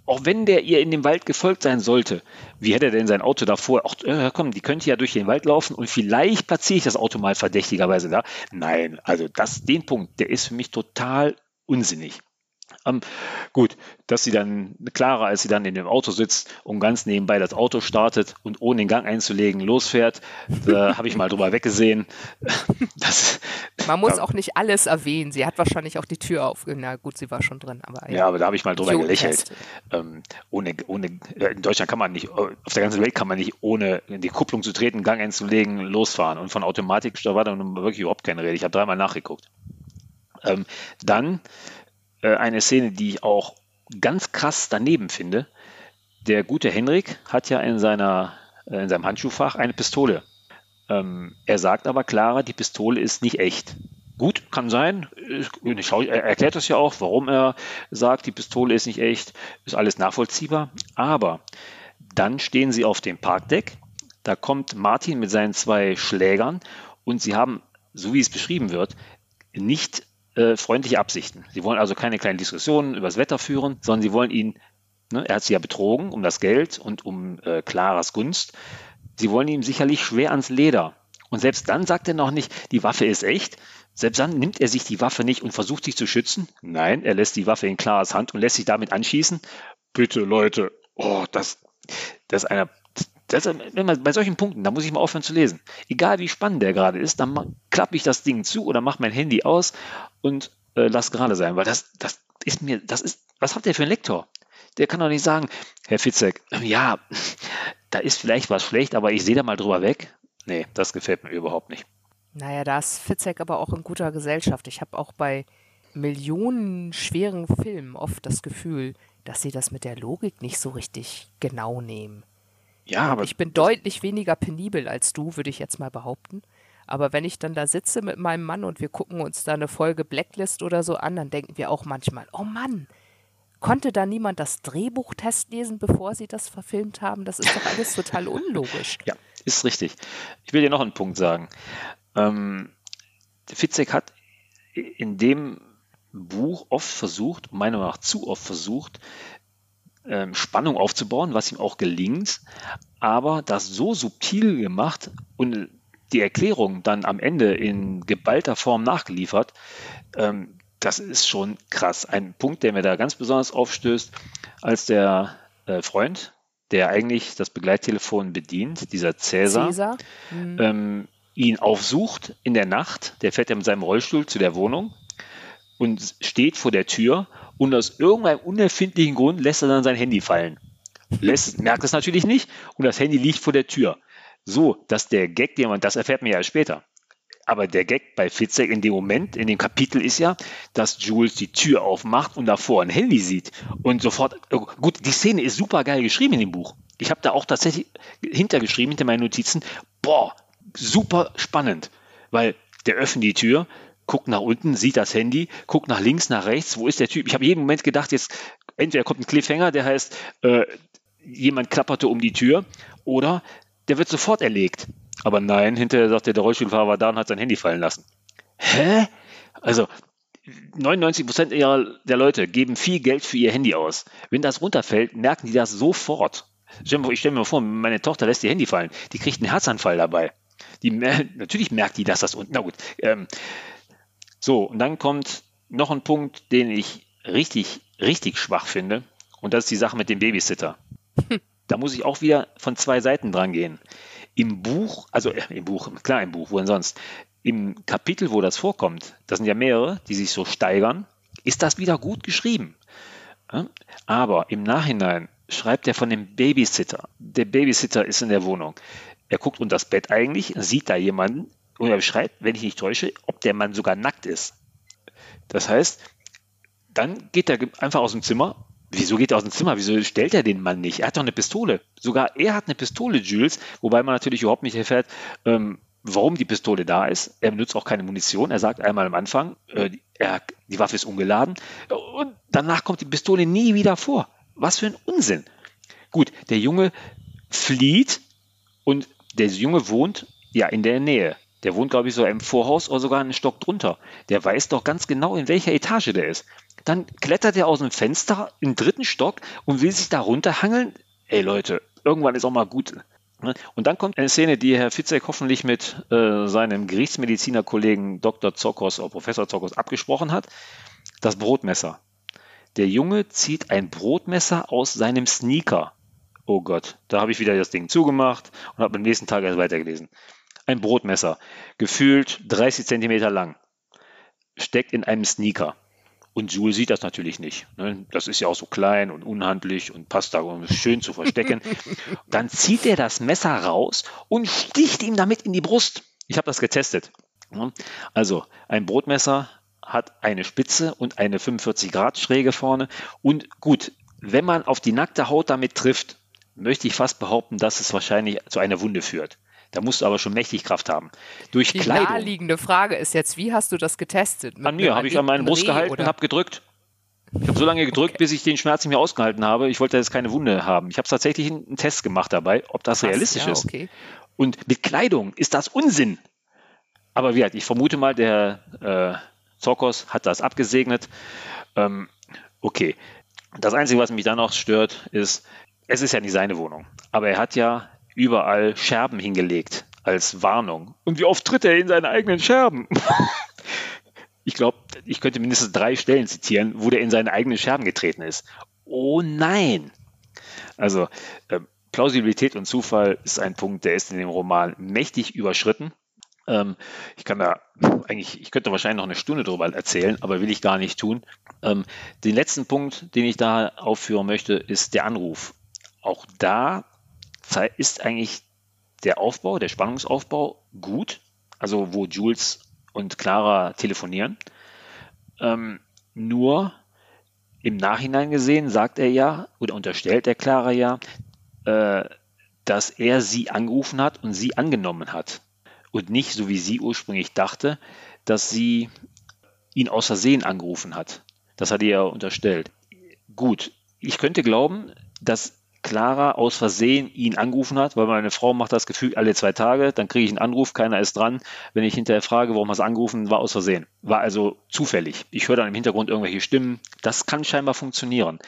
Auch wenn der ihr in dem Wald gefolgt sein sollte, wie hätte er denn sein Auto davor? Ach, äh, komm, die könnte ja durch den Wald laufen und vielleicht platziere ich das Auto mal verdächtigerweise da. Nein, also das, den Punkt, der ist für mich total unsinnig. Ähm, gut, dass sie dann, Clara, als sie dann in dem Auto sitzt und ganz nebenbei das Auto startet und ohne den Gang einzulegen losfährt, da habe ich mal drüber weggesehen. Das, Man muss auch nicht alles erwähnen. Sie hat wahrscheinlich auch die Tür auf. Na gut, sie war schon drin, aber ja, aber da habe ich mal drüber gelächelt. Ähm, ohne, ohne, äh, in Deutschland kann man nicht, auf der ganzen Welt kann man nicht ohne in die Kupplung zu treten, Gang einzulegen, losfahren. Und von Automatik da war da nun wirklich überhaupt keine Rede. Ich habe dreimal nachgeguckt. Ähm, dann äh, eine Szene, die ich auch ganz krass daneben finde. Der gute Henrik hat ja in, seiner, äh, in seinem Handschuhfach eine Pistole. Ähm, er sagt aber Clara, die Pistole ist nicht echt. Gut, kann sein. Er erklärt das ja auch, warum er sagt, die Pistole ist nicht echt. Ist alles nachvollziehbar. Aber dann stehen sie auf dem Parkdeck. Da kommt Martin mit seinen zwei Schlägern und sie haben, so wie es beschrieben wird, nicht äh, freundliche Absichten. Sie wollen also keine kleinen Diskussionen über das Wetter führen, sondern sie wollen ihn, ne, er hat sie ja betrogen um das Geld und um äh, Claras Gunst. Sie wollen ihm sicherlich schwer ans Leder. Und selbst dann sagt er noch nicht, die Waffe ist echt. Selbst dann nimmt er sich die Waffe nicht und versucht sich zu schützen. Nein, er lässt die Waffe in Claras Hand und lässt sich damit anschießen. Bitte, Leute, oh, das, das ist einer. Das, wenn man, bei solchen Punkten, da muss ich mal aufhören zu lesen. Egal wie spannend der gerade ist, dann klappe ich das Ding zu oder mache mein Handy aus und äh, lass gerade sein, weil das, das ist mir, das ist, was hat der für einen Lektor? Der kann doch nicht sagen, Herr Fitzek, ja, da ist vielleicht was schlecht, aber ich sehe da mal drüber weg. Nee, das gefällt mir überhaupt nicht. Naja, da ist Fitzek aber auch in guter Gesellschaft. Ich habe auch bei Millionen schweren Filmen oft das Gefühl, dass sie das mit der Logik nicht so richtig genau nehmen. Ja, aber Ich bin deutlich weniger penibel als du, würde ich jetzt mal behaupten. Aber wenn ich dann da sitze mit meinem Mann und wir gucken uns da eine Folge Blacklist oder so an, dann denken wir auch manchmal, oh Mann, konnte da niemand das Drehbuch testlesen, bevor sie das verfilmt haben? Das ist doch alles total unlogisch. Ja, ist richtig. Ich will dir noch einen Punkt sagen. Ähm, Fitzek hat in dem Buch oft versucht, meiner Meinung nach zu oft versucht, ähm, Spannung aufzubauen, was ihm auch gelingt, aber das so subtil gemacht und die Erklärung dann am Ende in geballter Form nachgeliefert, ähm, das ist schon krass. Ein Punkt, der mir da ganz besonders aufstößt, als der äh, Freund, der eigentlich das Begleittelefon bedient, dieser Cäsar, Cäsar? Mhm. Ähm, ihn aufsucht in der Nacht. Der fährt ja mit seinem Rollstuhl zu der Wohnung und steht vor der Tür und aus irgendeinem unerfindlichen Grund lässt er dann sein Handy fallen. Lässt, merkt es natürlich nicht und das Handy liegt vor der Tür. So, dass der Gag, den man, das erfährt man ja später. Aber der Gag bei Fitzek in dem Moment, in dem Kapitel ist ja, dass Jules die Tür aufmacht und davor ein Handy sieht und sofort, oh, gut, die Szene ist super geil geschrieben in dem Buch. Ich habe da auch tatsächlich hintergeschrieben, hinter meinen Notizen, boah, super spannend, weil der öffnet die Tür, guckt nach unten, sieht das Handy, guckt nach links, nach rechts, wo ist der Typ? Ich habe jeden Moment gedacht, jetzt entweder kommt ein Cliffhanger, der heißt, äh, jemand klapperte um die Tür, oder der wird sofort erlegt. Aber nein, hinterher sagt der, Rollstuhlfahrer war da und hat sein Handy fallen lassen. Hä? Also 99 Prozent der Leute geben viel Geld für ihr Handy aus. Wenn das runterfällt, merken die das sofort. Ich stelle mir vor, meine Tochter lässt ihr Handy fallen. Die kriegt einen Herzanfall dabei. Die, natürlich merkt die, dass das unten. Na gut. Ähm, so, und dann kommt noch ein Punkt, den ich richtig, richtig schwach finde. Und das ist die Sache mit dem Babysitter. Da muss ich auch wieder von zwei Seiten dran gehen. Im Buch, also äh, im Buch, klar im Buch, wo denn sonst? Im Kapitel, wo das vorkommt, das sind ja mehrere, die sich so steigern, ist das wieder gut geschrieben. Aber im Nachhinein schreibt er von dem Babysitter. Der Babysitter ist in der Wohnung. Er guckt unter das Bett eigentlich, sieht da jemanden und er beschreibt, wenn ich nicht täusche, ob der Mann sogar nackt ist. Das heißt, dann geht er einfach aus dem Zimmer. Wieso geht er aus dem Zimmer? Wieso stellt er den Mann nicht? Er hat doch eine Pistole. Sogar er hat eine Pistole, Jules, wobei man natürlich überhaupt nicht erfährt, ähm, warum die Pistole da ist. Er benutzt auch keine Munition. Er sagt einmal am Anfang, äh, er, die Waffe ist ungeladen. Und danach kommt die Pistole nie wieder vor. Was für ein Unsinn. Gut, der Junge flieht und der Junge wohnt ja in der Nähe. Der wohnt, glaube ich, so im Vorhaus oder sogar einen Stock drunter. Der weiß doch ganz genau, in welcher Etage der ist. Dann klettert er aus dem Fenster im dritten Stock und will sich da runterhangeln. Ey Leute, irgendwann ist auch mal gut. Ne? Und dann kommt eine Szene, die Herr Fitzek hoffentlich mit äh, seinem Gerichtsmedizinerkollegen Dr. Zokos oder Professor Zokos abgesprochen hat. Das Brotmesser. Der Junge zieht ein Brotmesser aus seinem Sneaker. Oh Gott, da habe ich wieder das Ding zugemacht und habe am nächsten Tag erst weitergelesen. Ein Brotmesser, gefühlt 30 Zentimeter lang, steckt in einem Sneaker. Und Jules sieht das natürlich nicht. Ne? Das ist ja auch so klein und unhandlich und passt da, um es schön zu verstecken. Dann zieht er das Messer raus und sticht ihm damit in die Brust. Ich habe das getestet. Ne? Also ein Brotmesser hat eine Spitze und eine 45 Grad Schräge vorne. Und gut, wenn man auf die nackte Haut damit trifft, möchte ich fast behaupten, dass es wahrscheinlich zu einer Wunde führt. Da musst du aber schon mächtig Kraft haben. Durch die Kleidung. naheliegende Frage ist jetzt, wie hast du das getestet? Mit an mir habe ich an meinen Brust gehalten und habe gedrückt. Ich habe so lange gedrückt, okay. bis ich den Schmerz nicht mehr ausgehalten habe. Ich wollte jetzt keine Wunde haben. Ich habe tatsächlich einen Test gemacht dabei, ob das Krass, realistisch ja, ist. Okay. Und mit Kleidung ist das Unsinn. Aber wie gesagt, ich vermute mal, der äh, Zokos hat das abgesegnet. Ähm, okay. Das Einzige, was mich dann noch stört, ist, es ist ja nicht seine Wohnung. Aber er hat ja überall Scherben hingelegt als Warnung. Und wie oft tritt er in seine eigenen Scherben? ich glaube, ich könnte mindestens drei Stellen zitieren, wo der in seine eigenen Scherben getreten ist. Oh nein! Also, äh, Plausibilität und Zufall ist ein Punkt, der ist in dem Roman mächtig überschritten. Ähm, ich kann da eigentlich, ich könnte wahrscheinlich noch eine Stunde drüber erzählen, aber will ich gar nicht tun. Ähm, den letzten Punkt, den ich da aufführen möchte, ist der Anruf. Auch da ist eigentlich der Aufbau, der Spannungsaufbau gut, also wo Jules und Clara telefonieren. Ähm, nur im Nachhinein gesehen sagt er ja oder unterstellt der Clara ja, äh, dass er sie angerufen hat und sie angenommen hat. Und nicht, so wie sie ursprünglich dachte, dass sie ihn aus Versehen angerufen hat. Das hat er ja unterstellt. Gut, ich könnte glauben, dass Clara aus Versehen ihn angerufen hat, weil meine Frau macht das Gefühl alle zwei Tage, dann kriege ich einen Anruf, keiner ist dran. Wenn ich hinterher frage, warum hast du angerufen, war aus Versehen. War also zufällig. Ich höre dann im Hintergrund irgendwelche Stimmen. Das kann scheinbar funktionieren.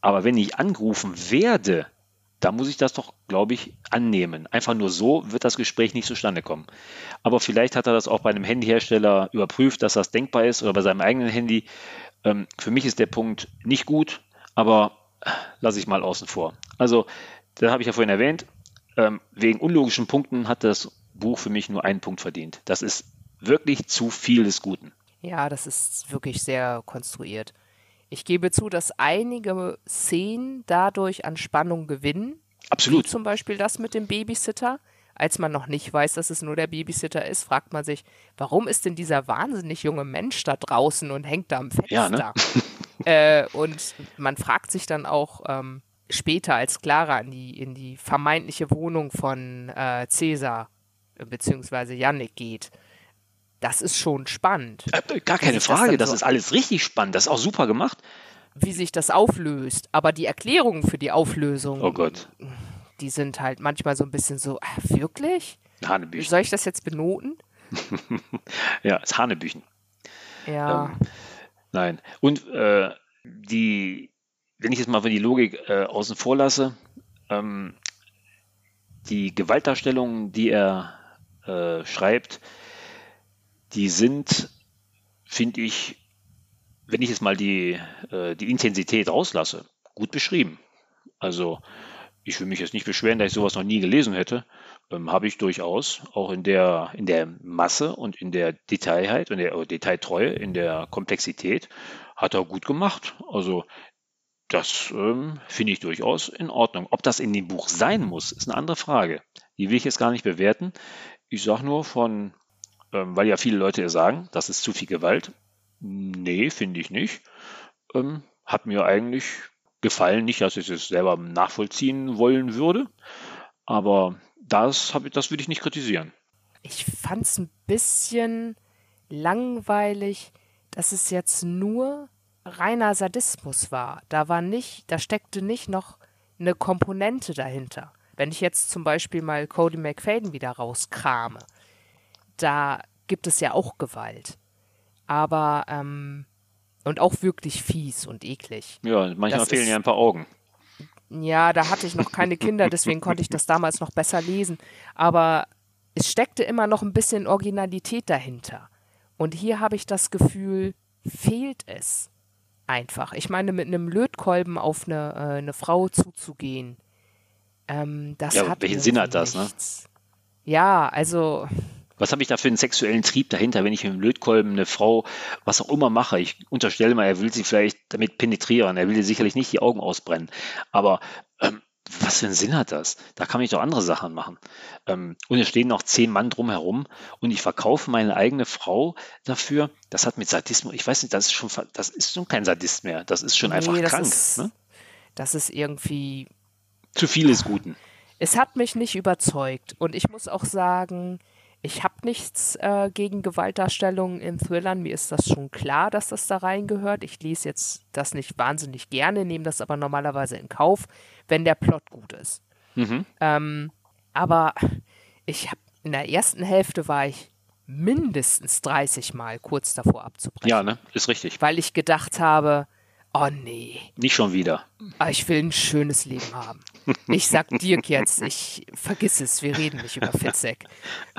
Aber wenn ich angerufen werde da muss ich das doch, glaube ich, annehmen. Einfach nur so wird das Gespräch nicht zustande kommen. Aber vielleicht hat er das auch bei einem Handyhersteller überprüft, dass das denkbar ist oder bei seinem eigenen Handy. Ähm, für mich ist der Punkt nicht gut, aber lasse ich mal außen vor. Also, das habe ich ja vorhin erwähnt. Ähm, wegen unlogischen Punkten hat das Buch für mich nur einen Punkt verdient. Das ist wirklich zu viel des Guten. Ja, das ist wirklich sehr konstruiert. Ich gebe zu, dass einige Szenen dadurch an Spannung gewinnen. Absolut. Wie zum Beispiel das mit dem Babysitter. Als man noch nicht weiß, dass es nur der Babysitter ist, fragt man sich, warum ist denn dieser wahnsinnig junge Mensch da draußen und hängt da am Fenster? Ja, ne? äh, und man fragt sich dann auch ähm, später, als Clara in die, in die vermeintliche Wohnung von äh, Cäsar bzw. Yannick geht, das ist schon spannend. Äh, gar keine Frage, das, das ist alles richtig spannend, das ist auch super gemacht. Wie sich das auflöst, aber die Erklärungen für die Auflösung, oh Gott. die sind halt manchmal so ein bisschen so, äh, wirklich? Hanebüchen. Soll ich das jetzt benoten? ja, es ist Hanebüchen. Ja. Ähm, nein. Und äh, die, wenn ich jetzt mal die Logik äh, außen vor lasse, ähm, die Gewaltdarstellungen, die er äh, schreibt, die sind, finde ich, wenn ich jetzt mal die, äh, die Intensität rauslasse, gut beschrieben. Also ich will mich jetzt nicht beschweren, dass ich sowas noch nie gelesen hätte. Ähm, Habe ich durchaus, auch in der, in der Masse und in der Detailheit und der Detailtreue, in der Komplexität, hat er gut gemacht. Also das ähm, finde ich durchaus in Ordnung. Ob das in dem Buch sein muss, ist eine andere Frage. Die will ich jetzt gar nicht bewerten. Ich sage nur von ähm, weil ja viele Leute sagen, das ist zu viel Gewalt. Nee, finde ich nicht. Ähm, hat mir eigentlich gefallen, nicht, dass ich es selber nachvollziehen wollen würde, aber das, ich, das würde ich nicht kritisieren. Ich fand es ein bisschen langweilig, dass es jetzt nur reiner Sadismus war. Da war nicht, da steckte nicht noch eine Komponente dahinter. Wenn ich jetzt zum Beispiel mal Cody McFadden wieder rauskrame, da gibt es ja auch Gewalt. Aber, ähm, und auch wirklich fies und eklig. Ja, manchmal das fehlen ist, ja ein paar Augen. Ja, da hatte ich noch keine Kinder, deswegen konnte ich das damals noch besser lesen. Aber es steckte immer noch ein bisschen Originalität dahinter. Und hier habe ich das Gefühl, fehlt es einfach. Ich meine, mit einem Lötkolben auf eine, äh, eine Frau zuzugehen, ähm, das ja, hat welchen Sinn hat das, ne? Ja, also was habe ich da für einen sexuellen Trieb dahinter, wenn ich mit dem Lötkolben eine Frau, was auch immer mache? Ich unterstelle mal, er will sie vielleicht damit penetrieren. Er will ihr sicherlich nicht die Augen ausbrennen. Aber ähm, was für einen Sinn hat das? Da kann ich doch andere Sachen machen. Ähm, und es stehen noch zehn Mann drumherum und ich verkaufe meine eigene Frau dafür. Das hat mit Sadismus, ich weiß nicht, das ist schon, das ist schon kein Sadist mehr. Das ist schon nee, einfach das krank. Ist, ne? Das ist irgendwie. Zu viel des Guten. Es hat mich nicht überzeugt. Und ich muss auch sagen, ich habe nichts äh, gegen Gewaltdarstellungen in Thrillern. Mir ist das schon klar, dass das da reingehört. Ich lese jetzt das nicht wahnsinnig gerne, nehme das aber normalerweise in Kauf, wenn der Plot gut ist. Mhm. Ähm, aber ich habe in der ersten Hälfte war ich mindestens 30 Mal kurz davor abzubrechen. Ja, ne? Ist richtig. Weil ich gedacht habe, Oh nee. Nicht schon wieder. Ah, ich will ein schönes Leben haben. Ich sag Dirk jetzt, ich vergiss es, wir reden nicht über Fitzek.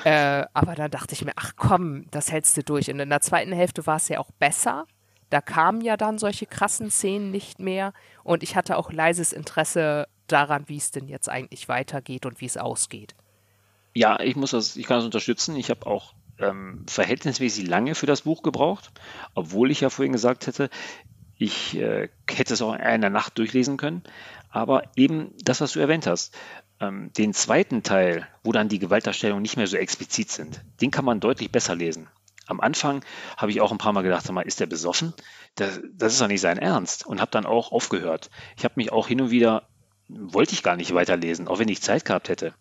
Äh, aber dann dachte ich mir, ach komm, das hältst du durch. Und in der zweiten Hälfte war es ja auch besser. Da kamen ja dann solche krassen Szenen nicht mehr. Und ich hatte auch leises Interesse daran, wie es denn jetzt eigentlich weitergeht und wie es ausgeht. Ja, ich muss das, ich kann das unterstützen. Ich habe auch ähm, verhältnismäßig lange für das Buch gebraucht, obwohl ich ja vorhin gesagt hätte, ich äh, hätte es auch in einer Nacht durchlesen können. Aber eben das, was du erwähnt hast, ähm, den zweiten Teil, wo dann die Gewaltdarstellungen nicht mehr so explizit sind, den kann man deutlich besser lesen. Am Anfang habe ich auch ein paar Mal gedacht, sag mal, ist der besoffen? Das, das ist doch nicht sein Ernst. Und habe dann auch aufgehört. Ich habe mich auch hin und wieder, wollte ich gar nicht weiterlesen, auch wenn ich Zeit gehabt hätte.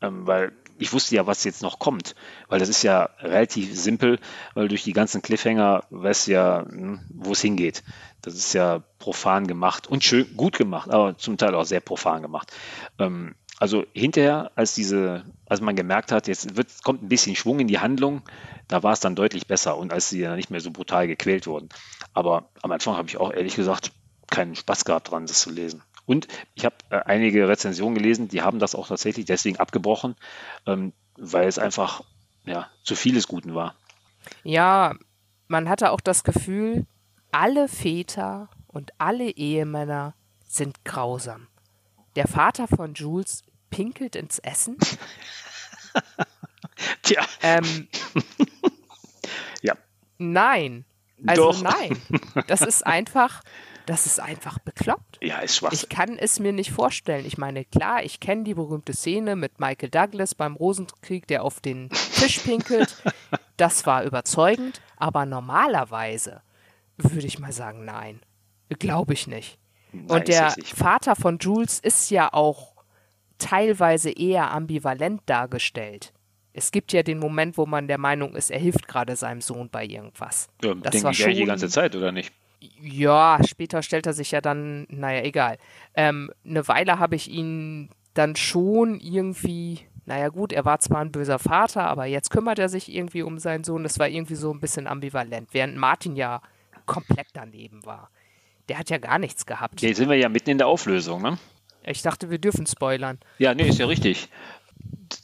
Ähm, weil ich wusste ja, was jetzt noch kommt, weil das ist ja relativ simpel, weil durch die ganzen Cliffhanger weiß ja, hm, wo es hingeht. Das ist ja profan gemacht und schön gut gemacht, aber zum Teil auch sehr profan gemacht. Ähm, also hinterher, als diese, als man gemerkt hat, jetzt wird, kommt ein bisschen Schwung in die Handlung, da war es dann deutlich besser und als sie ja nicht mehr so brutal gequält wurden. Aber am Anfang habe ich auch ehrlich gesagt keinen Spaß gehabt dran, das zu lesen. Und ich habe äh, einige Rezensionen gelesen, die haben das auch tatsächlich deswegen abgebrochen, ähm, weil es einfach ja, zu vieles Guten war. Ja, man hatte auch das Gefühl, alle Väter und alle Ehemänner sind grausam. Der Vater von Jules pinkelt ins Essen. Tja. Ähm, ja. Nein. Also Doch. nein. Das ist einfach, das ist einfach bekloppt. Ja, ist Schwachsinn. Ich kann es mir nicht vorstellen. Ich meine, klar, ich kenne die berühmte Szene mit Michael Douglas beim Rosenkrieg, der auf den Tisch pinkelt. Das war überzeugend, aber normalerweise würde ich mal sagen, nein. Glaube ich nicht. Nein, Und der. Vater von Jules ist ja auch teilweise eher ambivalent dargestellt. Es gibt ja den Moment, wo man der Meinung ist, er hilft gerade seinem Sohn bei irgendwas. Ja, das denke war ich eigentlich die schon- ganze Zeit, oder nicht? Ja, später stellt er sich ja dann, naja, egal. Ähm, eine Weile habe ich ihn dann schon irgendwie, naja gut, er war zwar ein böser Vater, aber jetzt kümmert er sich irgendwie um seinen Sohn. Das war irgendwie so ein bisschen ambivalent, während Martin ja komplett daneben war. Der hat ja gar nichts gehabt. Jetzt sind wir ja mitten in der Auflösung, ne? Ich dachte, wir dürfen spoilern. Ja, nee, ist ja richtig.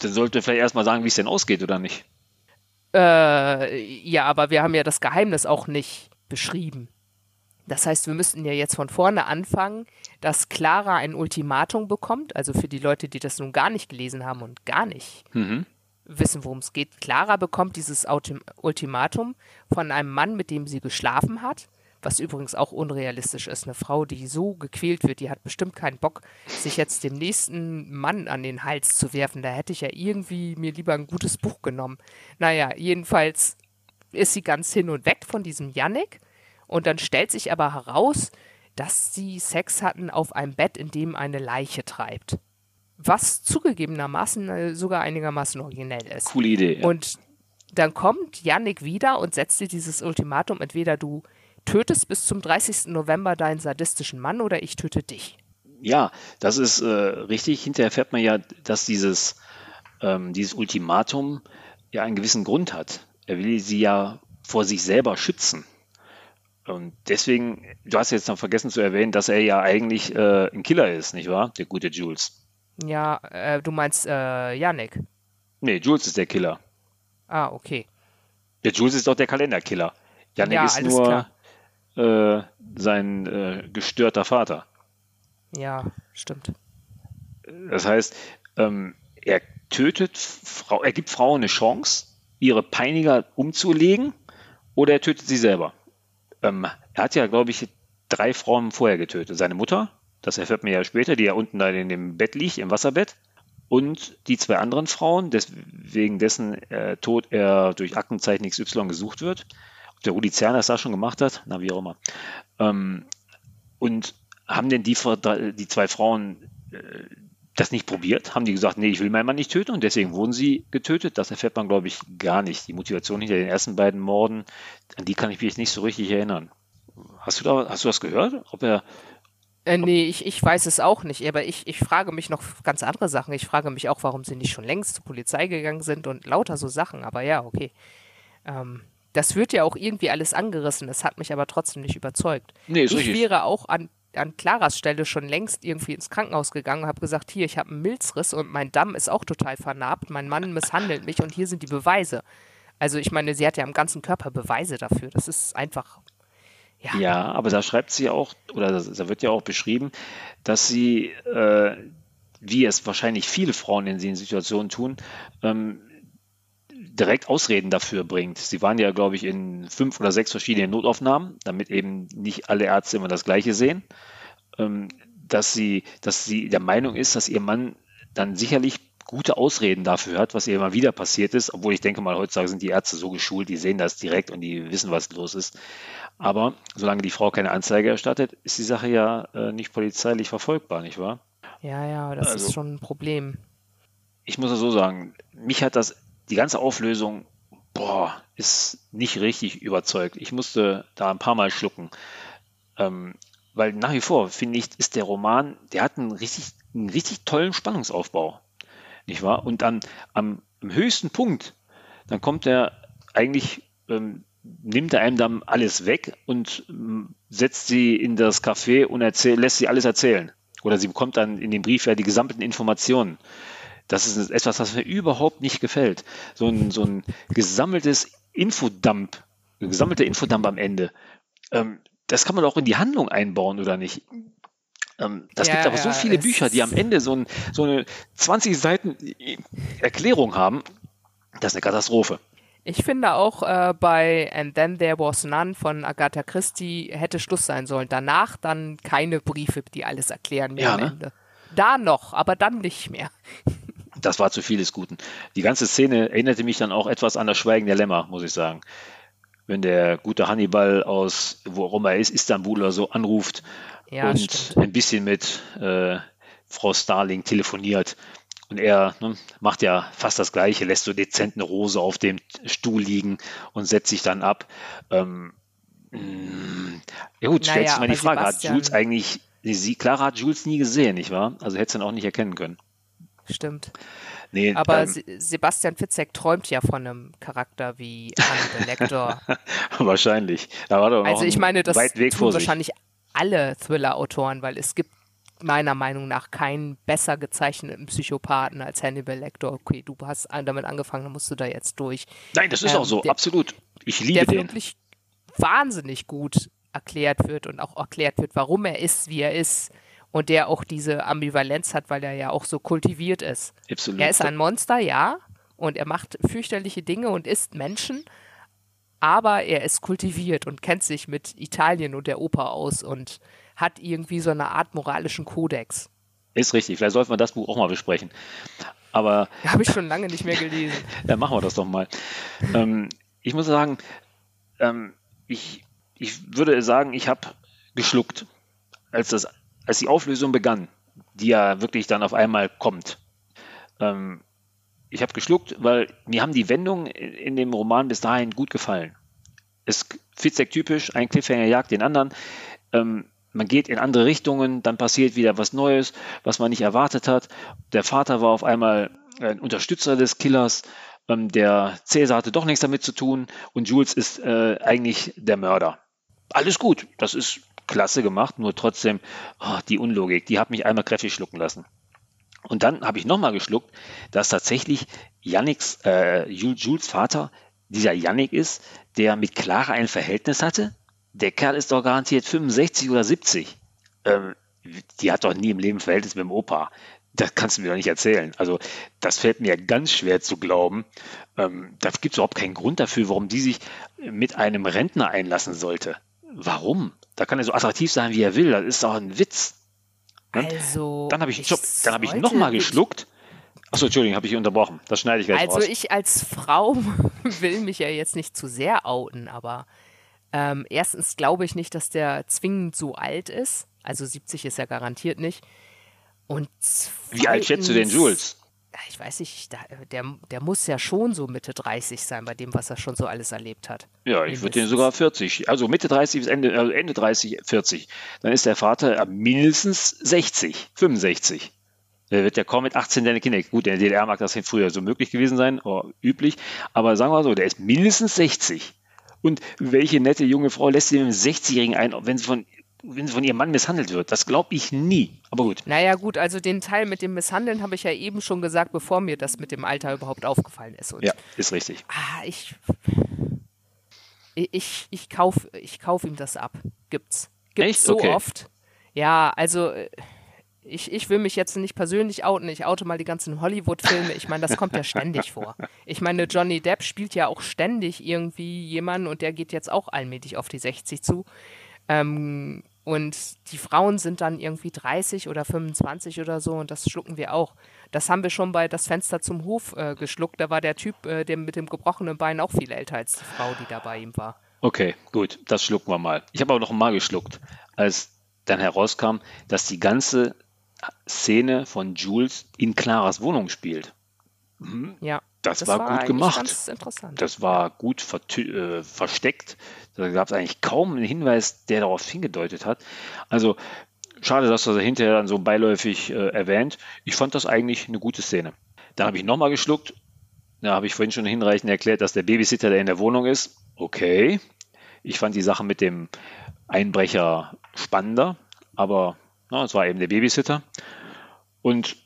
Dann sollte vielleicht erstmal sagen, wie es denn ausgeht, oder nicht? Äh, ja, aber wir haben ja das Geheimnis auch nicht beschrieben. Das heißt, wir müssten ja jetzt von vorne anfangen, dass Clara ein Ultimatum bekommt. Also für die Leute, die das nun gar nicht gelesen haben und gar nicht Mhm. wissen, worum es geht. Clara bekommt dieses Ultimatum von einem Mann, mit dem sie geschlafen hat. Was übrigens auch unrealistisch ist. Eine Frau, die so gequält wird, die hat bestimmt keinen Bock, sich jetzt dem nächsten Mann an den Hals zu werfen. Da hätte ich ja irgendwie mir lieber ein gutes Buch genommen. Naja, jedenfalls ist sie ganz hin und weg von diesem Yannick. Und dann stellt sich aber heraus, dass sie Sex hatten auf einem Bett, in dem eine Leiche treibt. Was zugegebenermaßen äh, sogar einigermaßen originell ist. Coole Idee. Ja. Und dann kommt Yannick wieder und setzt dir dieses Ultimatum, entweder du tötest bis zum 30. November deinen sadistischen Mann oder ich töte dich. Ja, das ist äh, richtig. Hinterher erfährt man ja, dass dieses, ähm, dieses Ultimatum ja einen gewissen Grund hat. Er will sie ja vor sich selber schützen. Und deswegen, du hast jetzt noch vergessen zu erwähnen, dass er ja eigentlich äh, ein Killer ist, nicht wahr? Der gute Jules. Ja, äh, du meinst äh, Yannick. Nee, Jules ist der Killer. Ah, okay. Der Jules ist doch der Kalenderkiller. Janik Ja, ist nur äh, sein äh, gestörter Vater. Ja, stimmt. Das heißt, ähm, er tötet Frau, er gibt Frauen eine Chance, ihre Peiniger umzulegen, oder er tötet sie selber. Ähm, er hat ja, glaube ich, drei Frauen vorher getötet. Seine Mutter, das erfährt man ja später, die ja unten da in dem Bett liegt, im Wasserbett. Und die zwei anderen Frauen, des, wegen dessen äh, Tod er durch Aktenzeichen XY gesucht wird. Ob der Rudi Zerner das da schon gemacht hat, na wie auch immer. Ähm, und haben denn die, die zwei Frauen äh, das nicht probiert? Haben die gesagt, nee, ich will meinen Mann nicht töten und deswegen wurden sie getötet? Das erfährt man, glaube ich, gar nicht. Die Motivation hinter den ersten beiden Morden, an die kann ich mich nicht so richtig erinnern. Hast du da, hast du das gehört? Ob er, Äh, nee, ich, ich weiß es auch nicht, aber ich, ich frage mich noch ganz andere Sachen. Ich frage mich auch, warum sie nicht schon längst zur Polizei gegangen sind und lauter so Sachen, aber ja, okay. Ähm, das wird ja auch irgendwie alles angerissen, das hat mich aber trotzdem nicht überzeugt. Nee, ich richtig. wäre auch an, an Claras Stelle schon längst irgendwie ins Krankenhaus gegangen und habe gesagt, hier, ich habe einen Milzriss und mein Damm ist auch total vernarbt, mein Mann misshandelt mich und hier sind die Beweise. Also ich meine, sie hat ja am ganzen Körper Beweise dafür. Das ist einfach, ja, ja, aber da schreibt sie auch, oder da wird ja auch beschrieben, dass sie, äh, wie es wahrscheinlich viele Frauen in diesen Situationen tun, ähm, direkt Ausreden dafür bringt. Sie waren ja, glaube ich, in fünf oder sechs verschiedenen Notaufnahmen, damit eben nicht alle Ärzte immer das Gleiche sehen, ähm, dass sie, dass sie der Meinung ist, dass ihr Mann dann sicherlich gute Ausreden dafür hat, was ihr immer wieder passiert ist, obwohl ich denke mal, heutzutage sind die Ärzte so geschult, die sehen das direkt und die wissen, was los ist. Aber solange die Frau keine Anzeige erstattet, ist die Sache ja äh, nicht polizeilich verfolgbar, nicht wahr? ja, ja, das Also- ist schon ein Problem. ich muss es so sagen, mich hat das, die ganze Auflösung, boah, ist nicht richtig überzeugt. Ich musste da ein paar Mal schlucken. Ähm, weil nach wie vor, finde ich, ist der Roman, der hat einen richtig, einen richtig tollen Spannungsaufbau. Nicht wahr? Und dann am, am höchsten Punkt, dann kommt er eigentlich, ähm, nimmt er einem dann alles weg und ähm, setzt sie in das Café und lässt sie alles erzählen. Oder sie bekommt dann in dem Brief ja die gesammelten Informationen. Das ist etwas, was mir überhaupt nicht gefällt. So ein, so ein gesammeltes Infodump, gesammelter Infodump am Ende. Ähm, das kann man auch in die Handlung einbauen, oder nicht? Ähm, das ja, gibt aber ja, so viele Bücher, die am Ende so, ein, so eine 20 Seiten Erklärung haben. Das ist eine Katastrophe. Ich finde auch äh, bei And Then There Was None von Agatha Christie hätte Schluss sein sollen. Danach dann keine Briefe, die alles erklären mehr ja, am ne? Ende. Da noch, aber dann nicht mehr. Das war zu viel des Guten. Die ganze Szene erinnerte mich dann auch etwas an das Schweigen der Lämmer, muss ich sagen. Wenn der gute Hannibal aus, worum er ist, Istanbul oder so anruft ja, und stimmt. ein bisschen mit äh, Frau Starling telefoniert. Und er ne, macht ja fast das Gleiche, lässt so dezent eine Rose auf dem Stuhl liegen und setzt sich dann ab. Ähm, mm, ja gut, naja, stellt sich mal die Frage, Sebastian... hat Jules eigentlich, sie, Clara hat Jules nie gesehen, nicht wahr? Also hätte sie dann auch nicht erkennen können. Stimmt. Nee, Aber ähm, Sebastian Fitzek träumt ja von einem Charakter wie Hannibal Lecter. wahrscheinlich. Da war doch also ich meine, das tun wahrscheinlich alle Thriller-Autoren, weil es gibt meiner Meinung nach keinen besser gezeichneten Psychopathen als Hannibal Lecter. Okay, du hast damit angefangen, dann musst du da jetzt durch. Nein, das ist ähm, auch so, der, absolut. Ich liebe der den. Der wirklich wahnsinnig gut erklärt wird und auch erklärt wird, warum er ist, wie er ist und der auch diese Ambivalenz hat, weil er ja auch so kultiviert ist. Absolut. Er ist ein Monster, ja, und er macht fürchterliche Dinge und isst Menschen, aber er ist kultiviert und kennt sich mit Italien und der Oper aus und hat irgendwie so eine Art moralischen Kodex. Ist richtig, vielleicht sollten wir das Buch auch mal besprechen. Aber. Habe ich schon lange nicht mehr gelesen. ja, machen wir das doch mal. Ähm, ich muss sagen, ähm, ich, ich würde sagen, ich habe geschluckt, als, das, als die Auflösung begann, die ja wirklich dann auf einmal kommt. Ähm, ich habe geschluckt, weil mir haben die Wendungen in dem Roman bis dahin gut gefallen. Es Fitzek typisch, ein Cliffhanger jagt den anderen. Ähm, man geht in andere Richtungen, dann passiert wieder was Neues, was man nicht erwartet hat. Der Vater war auf einmal ein Unterstützer des Killers. Ähm, der Cäsar hatte doch nichts damit zu tun und Jules ist äh, eigentlich der Mörder. Alles gut, das ist klasse gemacht, nur trotzdem oh, die Unlogik, die hat mich einmal kräftig schlucken lassen. Und dann habe ich nochmal geschluckt, dass tatsächlich Yannicks, äh, Jules Vater dieser Yannick ist, der mit Clara ein Verhältnis hatte, der Kerl ist doch garantiert 65 oder 70. Ähm, die hat doch nie im Leben Verhältnis mit dem Opa. Das kannst du mir doch nicht erzählen. Also, das fällt mir ganz schwer zu glauben. Ähm, da gibt es überhaupt keinen Grund dafür, warum die sich mit einem Rentner einlassen sollte. Warum? Da kann er so attraktiv sein, wie er will. Das ist doch ein Witz. Ne? Also, dann habe ich, ich, hab ich nochmal geschluckt. Achso, Entschuldigung, habe ich unterbrochen. Das schneide ich gleich also raus. Also ich als Frau will mich ja jetzt nicht zu sehr outen, aber ähm, erstens glaube ich nicht, dass der zwingend so alt ist. Also 70 ist er garantiert nicht. Und zweitens, Wie alt schätzt du denn Jules? Ich weiß nicht, der, der muss ja schon so Mitte 30 sein, bei dem, was er schon so alles erlebt hat. Ja, ich würde den sogar 40. Also Mitte 30 bis Ende, also Ende 30, 40. Dann ist der Vater mindestens 60, 65. Der wird ja kaum mit 18 deine Kinder. Gut, in der DDR mag das früher so möglich gewesen sein, oder üblich. Aber sagen wir mal so, der ist mindestens 60. Und welche nette junge Frau lässt sie mit einem 60-Jährigen ein, wenn sie von wenn sie von ihrem Mann misshandelt wird. Das glaube ich nie. Aber gut. Naja, gut, also den Teil mit dem Misshandeln habe ich ja eben schon gesagt, bevor mir das mit dem Alter überhaupt aufgefallen ist. Und, ja, ist richtig. Ah, ich. Ich, ich kaufe ich kauf ihm das ab. Gibt's. Gibt's Echt? so okay. oft. Ja, also äh, ich, ich will mich jetzt nicht persönlich outen, ich oute mal die ganzen Hollywood-Filme. Ich meine, das kommt ja ständig vor. Ich meine, Johnny Depp spielt ja auch ständig irgendwie jemanden und der geht jetzt auch allmählich auf die 60 zu. Ähm, und die Frauen sind dann irgendwie 30 oder 25 oder so und das schlucken wir auch. Das haben wir schon bei Das Fenster zum Hof äh, geschluckt. Da war der Typ, äh, der mit dem gebrochenen Bein auch viel älter als die Frau, die da bei ihm war. Okay, gut, das schlucken wir mal. Ich habe aber noch mal geschluckt, als dann herauskam, dass die ganze Szene von Jules in Claras Wohnung spielt. Mhm. Ja. Das, das war, war, gut gemacht. Das war gut äh, versteckt. Da gab es eigentlich kaum einen Hinweis, der darauf hingedeutet hat. Also schade, dass das hinterher dann so beiläufig äh, erwähnt. Ich fand das eigentlich eine gute Szene. Dann habe ich nochmal geschluckt. Da habe ich vorhin schon hinreichend erklärt, dass der Babysitter, der in der Wohnung ist, okay. Ich fand die Sache mit dem Einbrecher spannender, aber es war eben der Babysitter. Und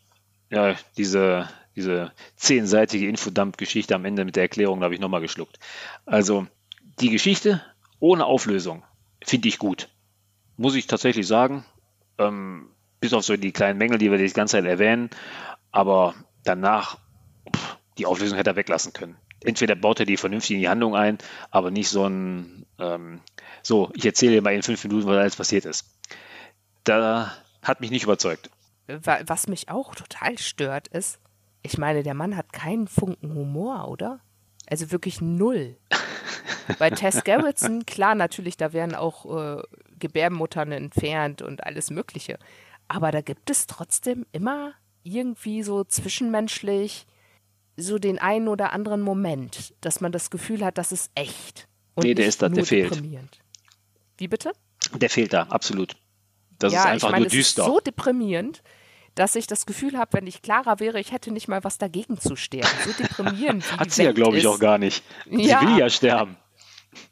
ja, diese, diese zehnseitige Infodump-Geschichte am Ende mit der Erklärung, da habe ich nochmal geschluckt. Also die Geschichte ohne Auflösung finde ich gut. Muss ich tatsächlich sagen. Ähm, bis auf so die kleinen Mängel, die wir die ganze Zeit erwähnen. Aber danach, pff, die Auflösung hätte er weglassen können. Entweder baut er die vernünftig in die Handlung ein, aber nicht so ein, ähm, so, ich erzähle dir mal in fünf Minuten, was alles passiert ist. Da hat mich nicht überzeugt. Was mich auch total stört, ist, ich meine, der Mann hat keinen Funken Humor, oder? Also wirklich null. Bei Tess Gerritsen, klar, natürlich, da werden auch äh, Gebärmuttern entfernt und alles Mögliche. Aber da gibt es trotzdem immer irgendwie so zwischenmenschlich so den einen oder anderen Moment, dass man das Gefühl hat, das ist echt. Und nee, der ist da, der fehlt. Wie bitte? Der fehlt da, absolut. Das ja, ist einfach ich meine, nur düster. Es ist so deprimierend, dass ich das Gefühl habe, wenn ich klarer wäre, ich hätte nicht mal was dagegen zu sterben. So deprimierend. Hat sie ja, glaube ich, auch gar nicht. Sie ja, will ja sterben.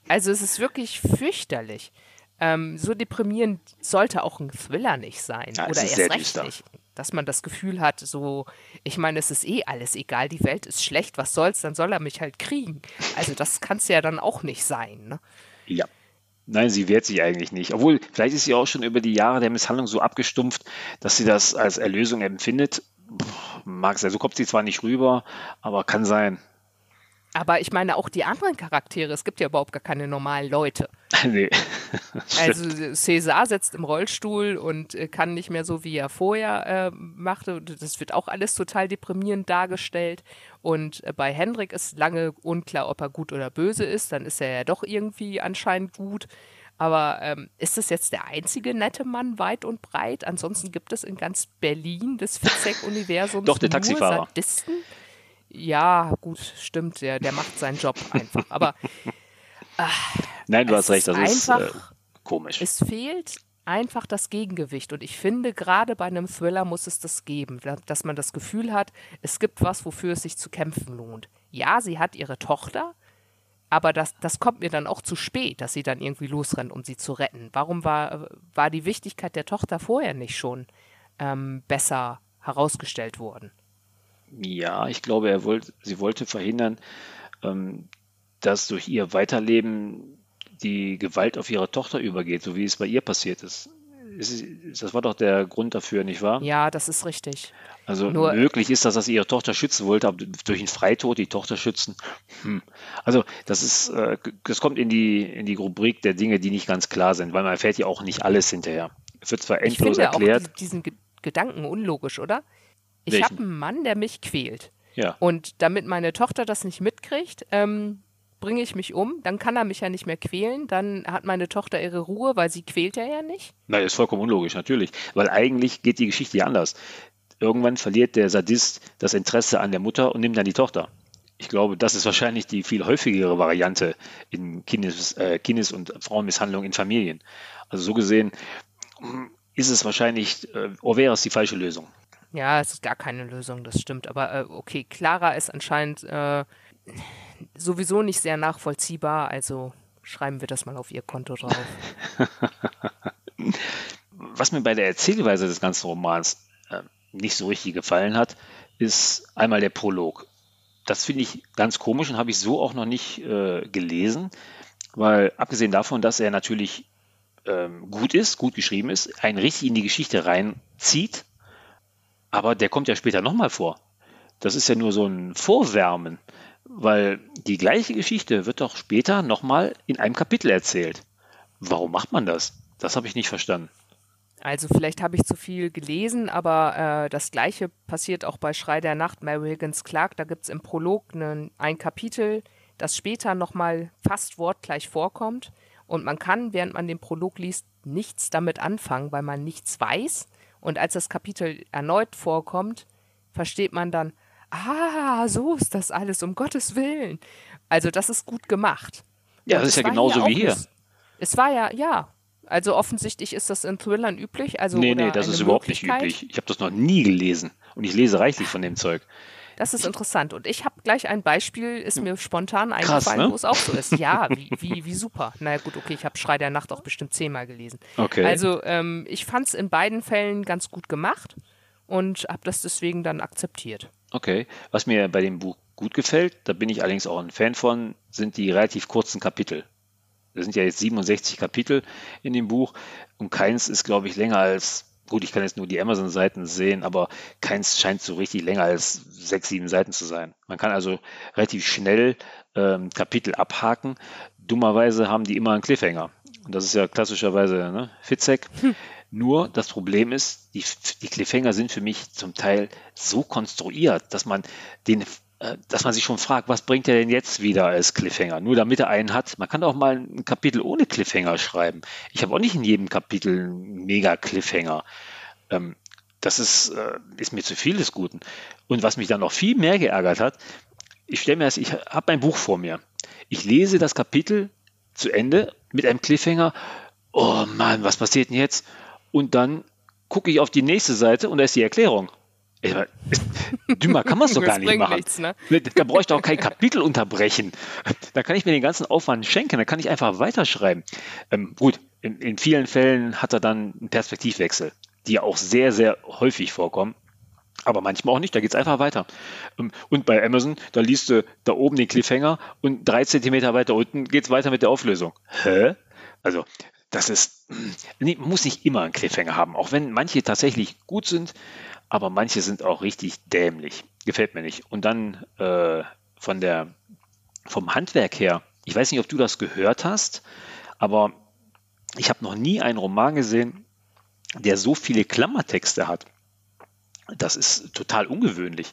Also es ist wirklich fürchterlich. Ähm, so deprimierend sollte auch ein Thriller nicht sein. Ja, Oder erst recht düster. nicht. Dass man das Gefühl hat, so, ich meine, es ist eh alles egal, die Welt ist schlecht, was soll's, dann soll er mich halt kriegen. Also das kann es ja dann auch nicht sein. Ne? Ja. Nein, sie wehrt sich eigentlich nicht. Obwohl, vielleicht ist sie auch schon über die Jahre der Misshandlung so abgestumpft, dass sie das als Erlösung empfindet. Mag sein. So kommt sie zwar nicht rüber, aber kann sein. Aber ich meine auch die anderen Charaktere, es gibt ja überhaupt gar keine normalen Leute. nee. also César sitzt im Rollstuhl und äh, kann nicht mehr so, wie er vorher äh, machte. Das wird auch alles total deprimierend dargestellt. Und äh, bei Hendrik ist lange unklar, ob er gut oder böse ist. Dann ist er ja doch irgendwie anscheinend gut. Aber ähm, ist das jetzt der einzige nette Mann weit und breit? Ansonsten gibt es in ganz Berlin des Fitzek-Universums Doch, der Taxifahrer. Sadisten? Ja, gut, stimmt, der, der macht seinen Job einfach. Aber ach, Nein, du hast recht, das einfach, ist äh, komisch. Es fehlt einfach das Gegengewicht. Und ich finde, gerade bei einem Thriller muss es das geben, dass man das Gefühl hat, es gibt was, wofür es sich zu kämpfen lohnt. Ja, sie hat ihre Tochter, aber das, das kommt mir dann auch zu spät, dass sie dann irgendwie losrennt, um sie zu retten. Warum war, war die Wichtigkeit der Tochter vorher nicht schon ähm, besser herausgestellt worden? Ja, ich glaube, er wollte, sie wollte verhindern, ähm, dass durch ihr Weiterleben die Gewalt auf ihre Tochter übergeht, so wie es bei ihr passiert ist. Das war doch der Grund dafür, nicht wahr? Ja, das ist richtig. Also Nur, möglich ist das, dass sie ihre Tochter schützen wollte, aber durch einen Freitod die Tochter schützen. Hm. Also das ist, äh, das kommt in die, in die Rubrik der Dinge, die nicht ganz klar sind, weil man erfährt ja auch nicht alles hinterher. Es wird zwar endlos ich finde erklärt. Auch diesen Gedanken unlogisch, oder? Ich habe einen Mann, der mich quält. Ja. Und damit meine Tochter das nicht mitkriegt, ähm, bringe ich mich um, dann kann er mich ja nicht mehr quälen, dann hat meine Tochter ihre Ruhe, weil sie quält er ja nicht. Nein, das ist vollkommen unlogisch, natürlich. Weil eigentlich geht die Geschichte ja anders. Irgendwann verliert der Sadist das Interesse an der Mutter und nimmt dann die Tochter. Ich glaube, das ist wahrscheinlich die viel häufigere Variante in Kindes-, äh, Kindes und Frauenmisshandlung in Familien. Also so gesehen ist es wahrscheinlich, äh, oder wäre es die falsche Lösung. Ja, es ist gar keine Lösung, das stimmt. Aber äh, okay, Clara ist anscheinend äh, sowieso nicht sehr nachvollziehbar, also schreiben wir das mal auf ihr Konto drauf. Was mir bei der Erzählweise des ganzen Romans äh, nicht so richtig gefallen hat, ist einmal der Prolog. Das finde ich ganz komisch und habe ich so auch noch nicht äh, gelesen, weil abgesehen davon, dass er natürlich ähm, gut ist, gut geschrieben ist, einen richtig in die Geschichte reinzieht, aber der kommt ja später nochmal vor. Das ist ja nur so ein Vorwärmen. Weil die gleiche Geschichte wird doch später nochmal in einem Kapitel erzählt. Warum macht man das? Das habe ich nicht verstanden. Also vielleicht habe ich zu viel gelesen, aber äh, das gleiche passiert auch bei Schrei der Nacht, Mary Higgins Clark. Da gibt es im Prolog ne, ein Kapitel, das später nochmal fast wortgleich vorkommt. Und man kann, während man den Prolog liest, nichts damit anfangen, weil man nichts weiß. Und als das Kapitel erneut vorkommt, versteht man dann, ah, so ist das alles, um Gottes Willen. Also das ist gut gemacht. Ja, das ist ja genauso wie hier. es war ja, ja. Also offensichtlich ist das in Thrillern üblich. Also nee, nee, das ist überhaupt nicht üblich. Ich habe das noch nie gelesen. Und ich lese reichlich von dem Zeug. Das ist interessant. Und ich habe gleich ein Beispiel, ist mir spontan eingefallen, Krass, ne? wo es auch so ist. Ja, wie, wie, wie super. Naja gut, okay, ich habe Schrei der Nacht auch bestimmt zehnmal gelesen. Okay. Also ähm, ich fand es in beiden Fällen ganz gut gemacht und habe das deswegen dann akzeptiert. Okay. Was mir bei dem Buch gut gefällt, da bin ich allerdings auch ein Fan von, sind die relativ kurzen Kapitel. Das sind ja jetzt 67 Kapitel in dem Buch und keins ist, glaube ich, länger als Gut, ich kann jetzt nur die Amazon-Seiten sehen, aber keins scheint so richtig länger als sechs, sieben Seiten zu sein. Man kann also relativ schnell ähm, Kapitel abhaken. Dummerweise haben die immer einen Cliffhanger. Und das ist ja klassischerweise ne, Fitzek. Hm. Nur das Problem ist, die, die Cliffhanger sind für mich zum Teil so konstruiert, dass man den äh, dass man sich schon fragt, was bringt er denn jetzt wieder als Cliffhanger? Nur damit er einen hat. Man kann auch mal ein Kapitel ohne Cliffhanger schreiben. Ich habe auch nicht in jedem Kapitel einen mega Cliffhanger. Ähm, das ist, äh, ist mir zu viel des Guten. Und was mich dann noch viel mehr geärgert hat, ich stelle mir das, ich habe mein Buch vor mir. Ich lese das Kapitel zu Ende mit einem Cliffhanger. Oh Mann, was passiert denn jetzt? Und dann gucke ich auf die nächste Seite und da ist die Erklärung. Dümmer kann man es doch gar nicht machen. Nichts, ne? Da brauche ich doch kein Kapitel unterbrechen. Da kann ich mir den ganzen Aufwand schenken, da kann ich einfach weiterschreiben. Ähm, gut, in, in, vielen Fällen hat er dann einen Perspektivwechsel, die ja auch sehr, sehr häufig vorkommen. Aber manchmal auch nicht, da geht es einfach weiter. Ähm, und bei Amazon, da liest du da oben den Cliffhanger und drei Zentimeter weiter unten geht es weiter mit der Auflösung. Hä? Also, das ist, nee, muss nicht immer einen Cliffhanger haben, auch wenn manche tatsächlich gut sind aber manche sind auch richtig dämlich. Gefällt mir nicht. Und dann äh, von der, vom Handwerk her, ich weiß nicht, ob du das gehört hast, aber ich habe noch nie einen Roman gesehen, der so viele Klammertexte hat. Das ist total ungewöhnlich.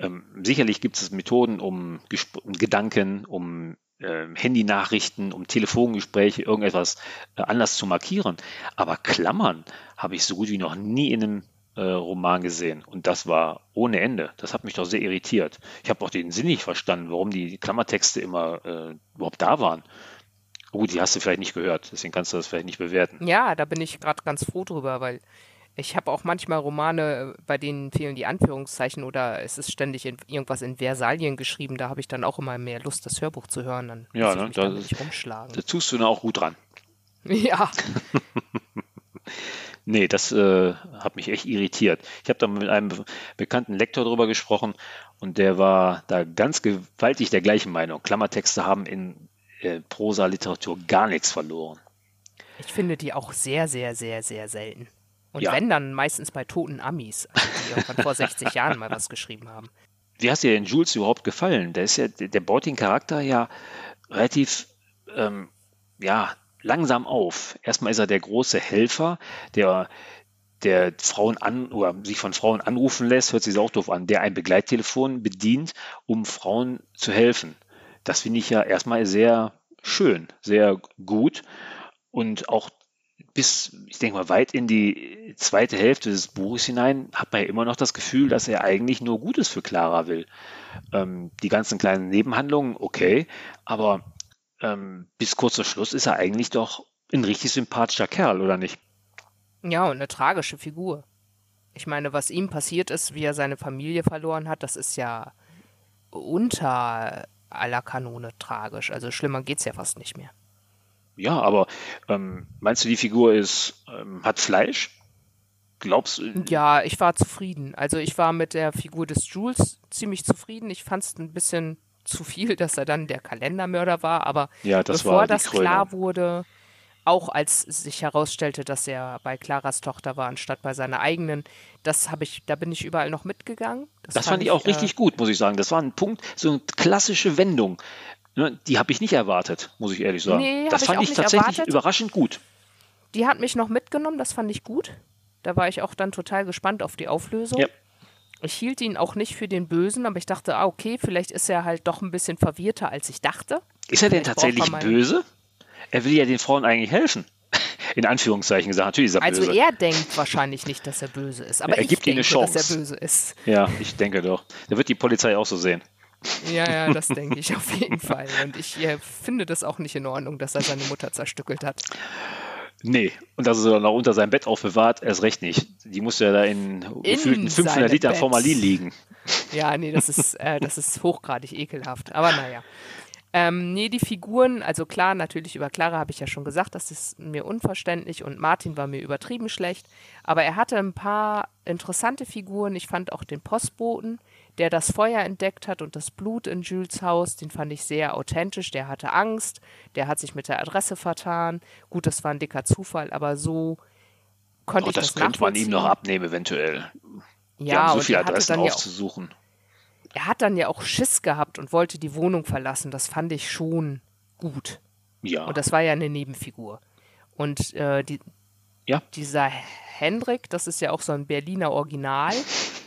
Ähm, sicherlich gibt es Methoden, um, um Gedanken, um Handynachrichten, um Telefongespräche, irgendetwas äh, anders zu markieren. Aber Klammern habe ich so gut wie noch nie in einem äh, Roman gesehen. Und das war ohne Ende. Das hat mich doch sehr irritiert. Ich habe auch den Sinn nicht verstanden, warum die Klammertexte immer äh, überhaupt da waren. Gut, die hast du vielleicht nicht gehört, deswegen kannst du das vielleicht nicht bewerten. Ja, da bin ich gerade ganz froh drüber, weil ich habe auch manchmal Romane, bei denen fehlen die Anführungszeichen oder es ist ständig in, irgendwas in Versalien geschrieben. Da habe ich dann auch immer mehr Lust, das Hörbuch zu hören. Dann ja, ne, da, nicht rumschlagen. Da tust du dann auch gut dran. Ja. Nee, das äh, hat mich echt irritiert. Ich habe da mit einem bekannten Lektor drüber gesprochen und der war da ganz gewaltig der gleichen Meinung. Klammertexte haben in äh, Prosa-Literatur gar nichts verloren. Ich finde die auch sehr, sehr, sehr, sehr selten. Und ja. wenn, dann meistens bei toten Amis, also die irgendwann vor 60 Jahren mal was geschrieben haben. Wie hast dir denn Jules überhaupt gefallen? Der ist ja, der baut den Charakter ja relativ, ähm, ja, langsam auf. Erstmal ist er der große Helfer, der der Frauen an oder sich von Frauen anrufen lässt, hört sich auch doof an, der ein Begleittelefon bedient, um Frauen zu helfen. Das finde ich ja erstmal sehr schön, sehr gut und auch bis, ich denke mal, weit in die zweite Hälfte des Buches hinein hat man ja immer noch das Gefühl, dass er eigentlich nur Gutes für Clara will. Ähm, die ganzen kleinen Nebenhandlungen, okay, aber ähm, bis kurz vor Schluss ist er eigentlich doch ein richtig sympathischer Kerl, oder nicht? Ja, und eine tragische Figur. Ich meine, was ihm passiert ist, wie er seine Familie verloren hat, das ist ja unter aller Kanone tragisch. Also schlimmer geht's ja fast nicht mehr. Ja, aber ähm, meinst du, die Figur ist, ähm, hat Fleisch? Glaubst du? Ja, ich war zufrieden. Also ich war mit der Figur des Jules ziemlich zufrieden. Ich fand es ein bisschen zu viel, dass er dann der Kalendermörder war, aber ja, das bevor das Krönung. klar wurde, auch als sich herausstellte, dass er bei Claras Tochter war, anstatt bei seiner eigenen, das habe ich, da bin ich überall noch mitgegangen. Das, das fand, fand, ich auch äh, richtig gut, muss ich sagen. Das war ein Punkt, so eine klassische Wendung. Ne, die habe ich nicht erwartet, muss ich ehrlich sagen. Nee, das fand ich, ich tatsächlich erwartet. überraschend gut. Die hat mich noch mitgenommen, das fand ich gut. Da war ich auch dann total gespannt auf die Auflösung. Ja. Ich hielt ihn auch nicht für den Bösen, aber ich dachte, ah, okay, vielleicht ist er halt doch ein bisschen verwirrter, als ich dachte. Ist er denn tatsächlich er böse? Er will ja den Frauen eigentlich helfen. In Anführungszeichen gesagt, natürlich ist er also böse. Also er denkt wahrscheinlich nicht, dass er böse ist, aber er ich gibt denke, eine Chance. dass er böse ist. Ja, ich denke doch. Da wird die Polizei auch so sehen. Ja, ja, das denke ich auf jeden Fall. Und ich äh, finde das auch nicht in Ordnung, dass er seine Mutter zerstückelt hat. Nee, und dass er noch unter seinem Bett aufbewahrt, erst recht nicht. Die muss ja da in, in gefühlten 500 Liter Bett. Formalin liegen. Ja, nee, das ist, äh, das ist hochgradig ekelhaft. Aber naja. Ähm, nee, die Figuren, also klar, natürlich über Clara habe ich ja schon gesagt, das ist mir unverständlich und Martin war mir übertrieben schlecht. Aber er hatte ein paar interessante Figuren. Ich fand auch den Postboten, der das Feuer entdeckt hat und das Blut in Jules Haus, den fand ich sehr authentisch. Der hatte Angst, der hat sich mit der Adresse vertan. Gut, das war ein dicker Zufall, aber so konnte oh, ich das, das könnte man ihm noch abnehmen, eventuell. Die ja, so viele Adressen aufzusuchen. Ja er hat dann ja auch Schiss gehabt und wollte die Wohnung verlassen. Das fand ich schon gut. Ja. Und das war ja eine Nebenfigur. Und äh, die, ja. dieser Hendrik, das ist ja auch so ein Berliner Original.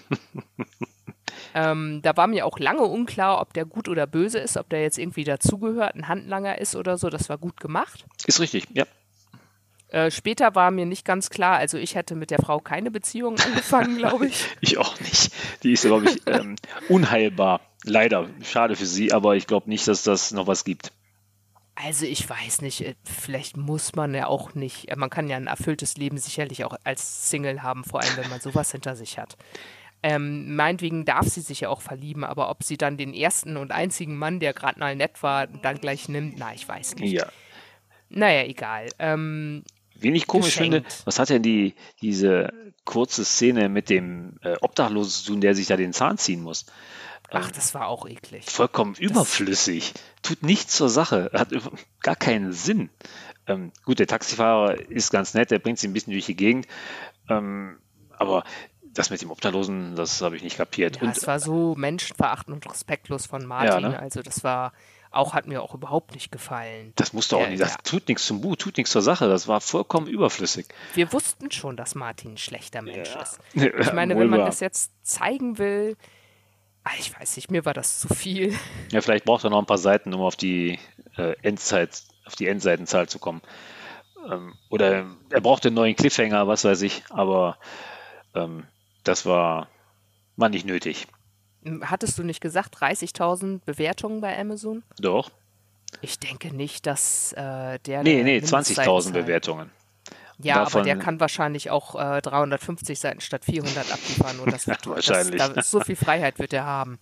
ähm, da war mir auch lange unklar, ob der gut oder böse ist, ob der jetzt irgendwie dazugehört, ein Handlanger ist oder so. Das war gut gemacht. Ist richtig, ja. Äh, später war mir nicht ganz klar, also ich hätte mit der Frau keine Beziehung angefangen, glaube ich. ich auch nicht. Die ist, glaube ich, ähm, unheilbar. Leider. Schade für sie, aber ich glaube nicht, dass das noch was gibt. Also ich weiß nicht, äh, vielleicht muss man ja auch nicht, äh, man kann ja ein erfülltes Leben sicherlich auch als Single haben, vor allem wenn man sowas hinter sich hat. Ähm, meinetwegen darf sie sich ja auch verlieben, aber ob sie dann den ersten und einzigen Mann, der gerade mal nett war, dann gleich nimmt, na, ich weiß nicht. Ja. Naja, egal. Ähm, Wen ich komisch geschenkt. finde, was hat denn die, diese kurze Szene mit dem äh, Obdachlosen zu tun, der sich da den Zahn ziehen muss? Ach, ähm, das war auch eklig. Vollkommen das überflüssig. Tut nichts zur Sache. Hat gar keinen Sinn. Ähm, gut, der Taxifahrer ist ganz nett, der bringt sie ein bisschen durch die Gegend. Ähm, aber das mit dem Obdachlosen, das habe ich nicht kapiert. Ja, und, es war so menschenverachtend und respektlos von Martin. Ja, ne? Also das war auch hat mir auch überhaupt nicht gefallen. Das musste auch nicht. Das tut nichts zum Buch, tut nichts zur Sache. Das war vollkommen überflüssig. Wir wussten schon, dass Martin ein schlechter Mensch ja. ist. Ich meine, wenn man das jetzt zeigen will, ah, ich weiß nicht, mir war das zu viel. Ja, vielleicht braucht er noch ein paar Seiten, um auf die äh, Endzeit, auf die Endseitenzahl zu kommen. Ähm, oder er braucht einen neuen Cliffhanger, was weiß ich. Aber ähm, das war, war nicht nötig. Hattest du nicht gesagt, 30.000 Bewertungen bei Amazon? Doch. Ich denke nicht, dass äh, der. Nee, nee, 20.000 Bewertungen. Ja, Davon, aber der kann wahrscheinlich auch äh, 350 Seiten statt 400 abliefern. Und das wird, wahrscheinlich. Das, da, so viel Freiheit wird er haben.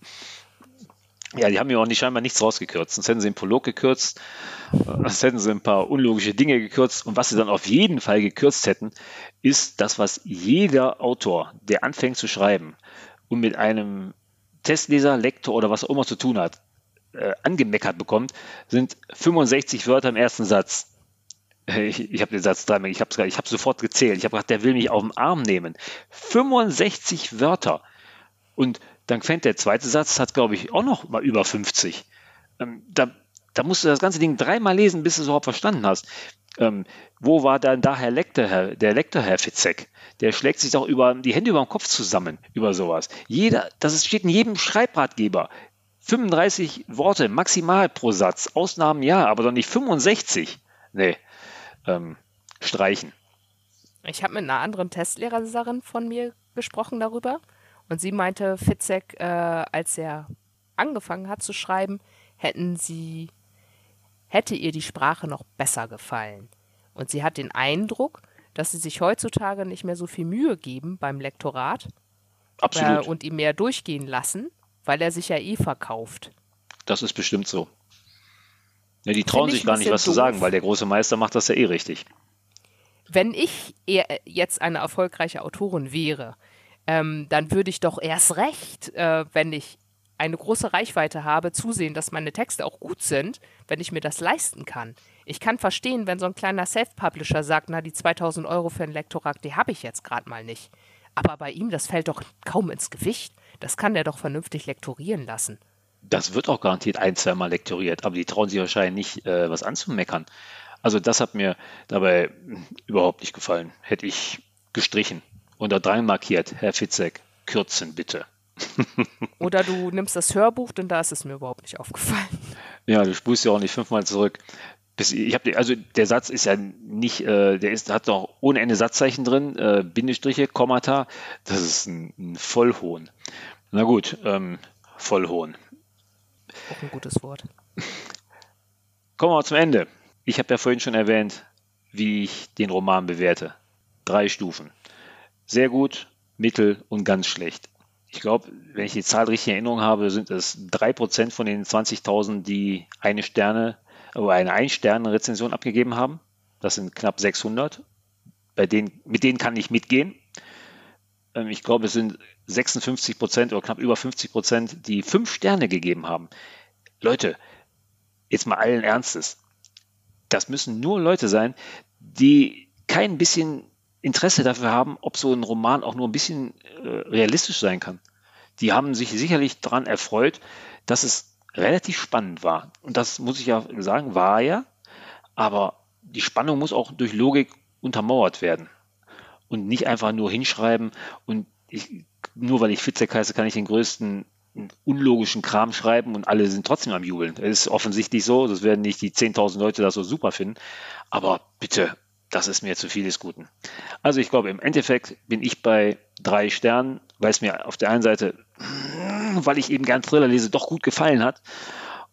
Ja, die haben ja auch nicht scheinbar nichts rausgekürzt. Sonst hätten sie einen Prolog gekürzt, sonst hätten sie ein paar unlogische Dinge gekürzt. Und was sie dann auf jeden Fall gekürzt hätten, ist das, was jeder Autor, der anfängt zu schreiben und mit einem Testleser, Lektor oder was auch immer zu tun hat, äh, angemeckert bekommt, sind 65 Wörter im ersten Satz. Ich, ich habe den Satz dreimal, ich habe ich hab sofort gezählt. Ich habe gedacht, der will mich auf den Arm nehmen. 65 Wörter. Und dann fängt der zweite Satz, hat glaube ich auch noch mal über 50. Ähm, da, da musst du das ganze Ding dreimal lesen, bis du es überhaupt verstanden hast. Ähm, wo war dann da Herr Lektor, Herr, der Lektor, Herr Fitzek? Der schlägt sich doch über die Hände über den Kopf zusammen über sowas. Jeder, das steht in jedem Schreibratgeber. 35 Worte maximal pro Satz. Ausnahmen ja, aber doch nicht 65. Nee, ähm, streichen. Ich habe mit einer anderen Testlehrerin von mir gesprochen darüber und sie meinte, Fitzek, äh, als er angefangen hat zu schreiben, hätten sie hätte ihr die Sprache noch besser gefallen. Und sie hat den Eindruck, dass sie sich heutzutage nicht mehr so viel Mühe geben beim Lektorat. Äh, und ihm mehr durchgehen lassen, weil er sich ja eh verkauft. Das ist bestimmt so. Ja, die trauen sich gar nicht, was doof. zu sagen, weil der große Meister macht das ja eh richtig. Wenn ich jetzt eine erfolgreiche Autorin wäre, ähm, dann würde ich doch erst recht, äh, wenn ich eine große Reichweite habe, zusehen, dass meine Texte auch gut sind, wenn ich mir das leisten kann. Ich kann verstehen, wenn so ein kleiner Self-Publisher sagt, na, die 2000 Euro für ein Lektorat, die habe ich jetzt gerade mal nicht. Aber bei ihm, das fällt doch kaum ins Gewicht. Das kann der doch vernünftig lektorieren lassen. Das wird auch garantiert ein, zweimal lektoriert, aber die trauen sich wahrscheinlich nicht, äh, was anzumeckern. Also das hat mir dabei überhaupt nicht gefallen. Hätte ich gestrichen. Unter drei markiert, Herr Fitzek, kürzen bitte. Oder du nimmst das Hörbuch, denn da ist es mir überhaupt nicht aufgefallen. Ja, du spulst ja auch nicht fünfmal zurück. Hab, also der Satz ist ja nicht, äh, der ist, hat noch ohne Ende Satzzeichen drin, äh, Bindestriche, Kommata. Das ist ein, ein Vollhohn. Na gut, ähm, Vollhohn. Auch ein gutes Wort. Kommen wir zum Ende. Ich habe ja vorhin schon erwähnt, wie ich den Roman bewerte. Drei Stufen. Sehr gut, mittel und ganz schlecht. Ich glaube, wenn ich die Zahl richtig in Erinnerung habe, sind es drei Prozent von den 20.000, die eine Sterne oder eine Ein-Sterne-Rezension abgegeben haben. Das sind knapp 600. Bei denen, mit denen kann ich mitgehen. Ähm, ich glaube, es sind 56 Prozent oder knapp über 50 Prozent, die fünf Sterne gegeben haben. Leute, jetzt mal allen Ernstes. Das müssen nur Leute sein, die kein bisschen Interesse dafür haben, ob so ein Roman auch nur ein bisschen äh, realistisch sein kann. Die haben sich sicherlich daran erfreut, dass es relativ spannend war. Und das muss ich ja sagen, war ja. Aber die Spannung muss auch durch Logik untermauert werden. Und nicht einfach nur hinschreiben und ich, nur weil ich Fitzek heiße, kann ich den größten unlogischen Kram schreiben und alle sind trotzdem am Jubeln. Es ist offensichtlich so, das werden nicht die 10.000 Leute das so super finden, aber bitte, das ist mir zu viel des Guten. Also ich glaube, im Endeffekt bin ich bei drei Sternen, weil es mir auf der einen Seite, weil ich eben gern Thriller lese, doch gut gefallen hat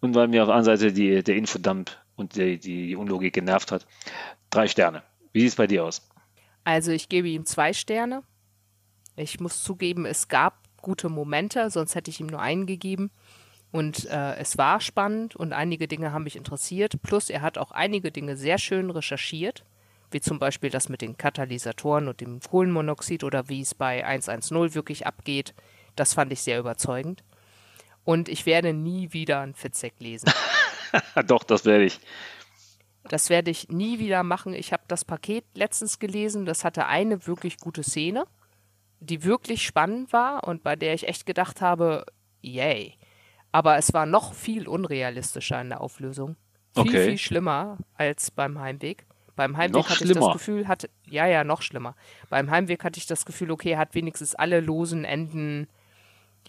und weil mir auf der anderen Seite die, der Infodump und die, die Unlogik genervt hat. Drei Sterne. Wie sieht es bei dir aus? Also ich gebe ihm zwei Sterne. Ich muss zugeben, es gab gute Momente, sonst hätte ich ihm nur einen gegeben. Und äh, es war spannend und einige Dinge haben mich interessiert. Plus er hat auch einige Dinge sehr schön recherchiert, wie zum Beispiel das mit den Katalysatoren und dem Kohlenmonoxid oder wie es bei 110 wirklich abgeht. Das fand ich sehr überzeugend. Und ich werde nie wieder ein Fitzek lesen. Doch, das werde ich. Das werde ich nie wieder machen. Ich habe das Paket letztens gelesen. Das hatte eine wirklich gute Szene die wirklich spannend war und bei der ich echt gedacht habe, yay. Aber es war noch viel unrealistischer in der Auflösung. Viel, okay. viel schlimmer als beim Heimweg. Beim Heimweg noch hatte schlimmer. ich das Gefühl, hatte, ja, ja, noch schlimmer. Beim Heimweg hatte ich das Gefühl, okay, er hat wenigstens alle losen Enden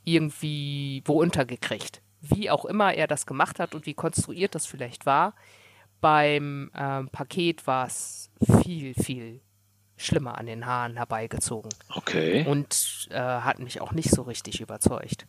irgendwie wo untergekriegt. Wie auch immer er das gemacht hat und wie konstruiert das vielleicht war. Beim ähm, Paket war es viel, viel schlimmer an den Haaren herbeigezogen. Okay. Und äh, hat mich auch nicht so richtig überzeugt.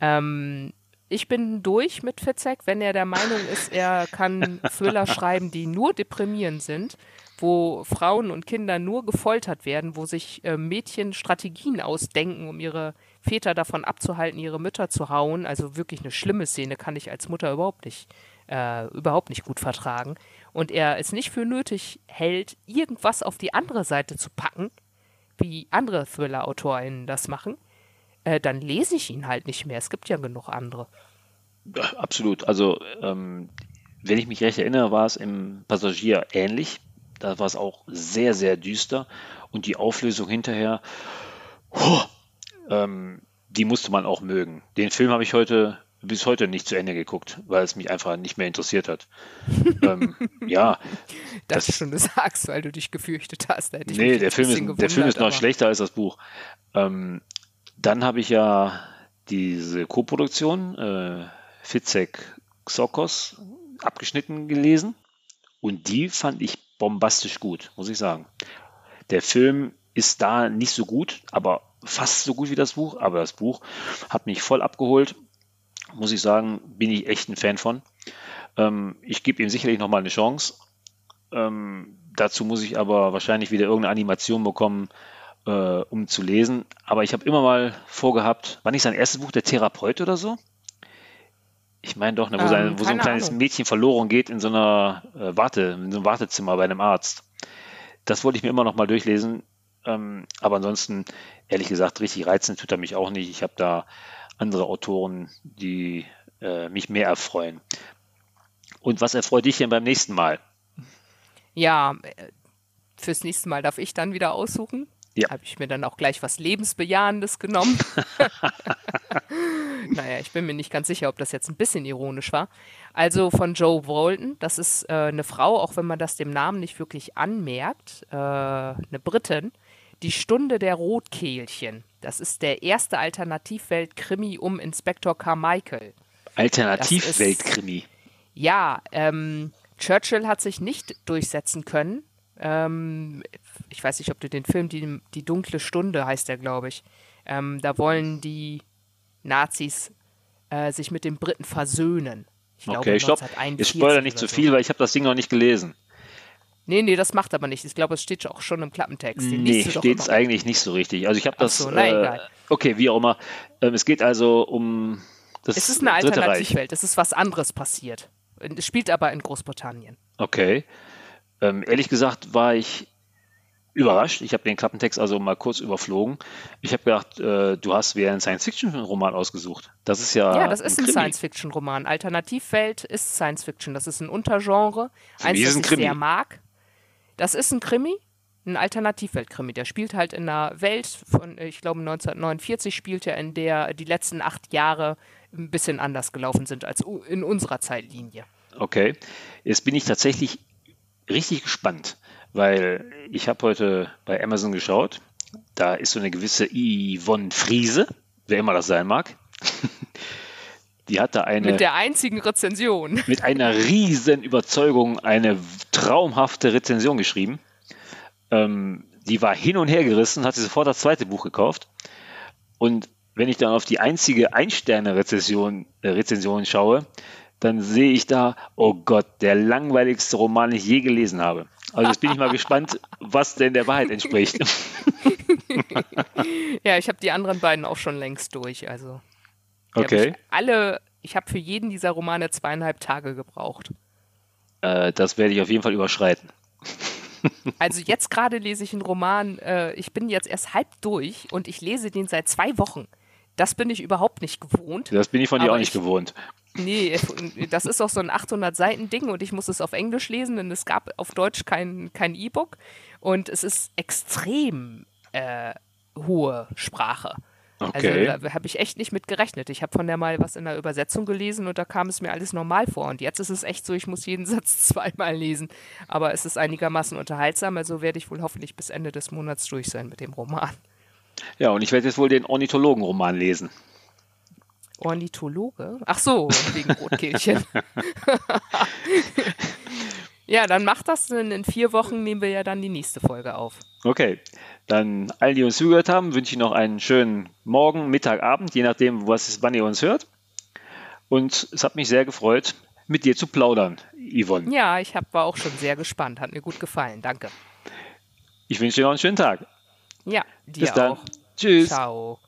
Ähm, ich bin durch mit Fitzek, wenn er der Meinung ist, er kann Thriller schreiben, die nur deprimierend sind, wo Frauen und Kinder nur gefoltert werden, wo sich äh, Mädchen Strategien ausdenken, um ihre Väter davon abzuhalten, ihre Mütter zu hauen. Also wirklich eine schlimme Szene kann ich als Mutter überhaupt nicht, äh, überhaupt nicht gut vertragen. Und er es nicht für nötig hält, irgendwas auf die andere Seite zu packen, wie andere Thriller-AutorInnen das machen, äh, dann lese ich ihn halt nicht mehr. Es gibt ja genug andere. Absolut. Also, ähm, wenn ich mich recht erinnere, war es im Passagier ähnlich. Da war es auch sehr, sehr düster. Und die Auflösung hinterher, oh, ähm, die musste man auch mögen. Den Film habe ich heute bis heute nicht zu Ende geguckt, weil es mich einfach nicht mehr interessiert hat. ähm, ja. Das, das schon du sagst, weil du dich gefürchtet hast. nee, der Film, ist, der Film ist noch schlechter als das Buch. Ähm, dann habe ich ja diese Co-Produktion äh, Fitzek Xokos abgeschnitten gelesen und die fand ich bombastisch gut, muss ich sagen. Der Film ist da nicht so gut, aber fast so gut wie das Buch, aber das Buch hat mich voll abgeholt muss ich sagen, bin ich echt ein Fan von. Ähm, ich gebe ihm sicherlich nochmal eine Chance. Ähm, dazu muss ich aber wahrscheinlich wieder irgendeine Animation bekommen, äh, um zu lesen. Aber ich habe immer mal vorgehabt, war nicht sein erstes Buch der Therapeut oder so? Ich meine doch, ne, wo, ähm, sein, wo so ein kleines Ahnung. Mädchen verloren geht in so einer äh, Warte, in so einem Wartezimmer bei einem Arzt. Das wollte ich mir immer noch mal durchlesen. Ähm, aber ansonsten, ehrlich gesagt, richtig reizend tut er mich auch nicht. Ich habe da andere Autoren, die äh, mich mehr erfreuen. Und was erfreut dich denn beim nächsten Mal? Ja, äh, fürs nächste Mal darf ich dann wieder aussuchen. Ja. Habe ich mir dann auch gleich was Lebensbejahendes genommen. naja, ich bin mir nicht ganz sicher, ob das jetzt ein bisschen ironisch war. Also von Joe Walton, das ist äh, eine Frau, auch wenn man das dem Namen nicht wirklich anmerkt, äh, eine Britin, die Stunde der Rotkehlchen. Das ist der erste Alternativwelt-Krimi um Inspektor Carmichael. Alternativwelt-Krimi? Ja, ähm, Churchill hat sich nicht durchsetzen können. Ähm, ich weiß nicht, ob du den Film, die, die dunkle Stunde heißt der, glaube ich. Ähm, da wollen die Nazis äh, sich mit den Briten versöhnen. Ich okay, glaube, stopp. Ich spoilere nicht zu so. viel, weil ich habe das Ding noch nicht gelesen. Nee, nee, das macht aber nicht. Ich glaube, es steht auch schon im Klappentext. Den nee, steht es eigentlich nicht so richtig. Also ich habe das. So, na, äh, egal. Okay, wie auch immer. Ähm, es geht also um das Es ist eine Alternativwelt. Es ist was anderes passiert. Es spielt aber in Großbritannien. Okay. Ähm, ehrlich gesagt war ich überrascht. Ich habe den Klappentext also mal kurz überflogen. Ich habe gedacht, äh, du hast wieder einen Science-Fiction-Roman ausgesucht. Das ist ja. Ja, das ist ein, ein Science-Fiction-Roman. Alternativwelt ist Science-Fiction. Das ist ein Untergenre. Eins, das ich Krimi. sehr mag. Das ist ein Krimi, ein Alternativwelt-Krimi. Der spielt halt in einer Welt von, ich glaube, 1949 spielt er, in der die letzten acht Jahre ein bisschen anders gelaufen sind als in unserer Zeitlinie. Okay. Jetzt bin ich tatsächlich richtig gespannt weil ich habe heute bei Amazon geschaut, da ist so eine gewisse Yvonne Friese, wer immer das sein mag. Die hat da eine. Mit der einzigen Rezension. Mit einer riesen Überzeugung eine traumhafte Rezension geschrieben. Ähm, die war hin und her gerissen, hat sie sofort das zweite Buch gekauft. Und wenn ich dann auf die einzige Ein-Sterne-Rezension äh, Rezension schaue, dann sehe ich da, oh Gott, der langweiligste Roman, den ich je gelesen habe. Also jetzt bin ich mal gespannt, was denn der Wahrheit entspricht. ja, ich habe die anderen beiden auch schon längst durch. Also okay. Ich alle, ich habe für jeden dieser Romane zweieinhalb Tage gebraucht. Äh, das werde ich auf jeden Fall überschreiten. Also jetzt gerade lese ich einen Roman, äh, ich bin jetzt erst halb durch und ich lese den seit zwei Wochen. Das bin ich überhaupt nicht gewohnt. Das bin ich von dir auch nicht ich, gewohnt. Nee, das ist auch so ein 800-Seiten-Ding und ich muss es auf Englisch lesen, denn es gab auf Deutsch kein kein E-Book und es ist extrem äh, hohe Sprache. Okay. Also da habe ich echt nicht mit gerechnet. Ich habe von der mal was in der Übersetzung gelesen und da kam es mir alles normal vor. Und jetzt ist es echt so, ich muss jeden Satz zweimal lesen. Aber es ist einigermaßen unterhaltsam, also werde ich wohl hoffentlich bis Ende des Monats durch sein mit dem Roman. Ja, und ich werde jetzt wohl den Ornithologen-Roman lesen. Ornithologe? Ach so, wegen Rotkehlchen. ja, dann macht das. In vier Wochen nehmen wir ja dann die nächste Folge auf. Okay, dann allen, die uns zugehört haben, wünsche ich noch einen schönen Morgen, Mittag, Abend, je nachdem, was, wann ihr uns hört. Und es hat mich sehr gefreut, mit dir zu plaudern, Yvonne. Ja, ich hab, war auch schon sehr gespannt. Hat mir gut gefallen. Danke. Ich wünsche dir noch einen schönen Tag. Ja, dir Bis dann. auch. Tschüss. Ciao.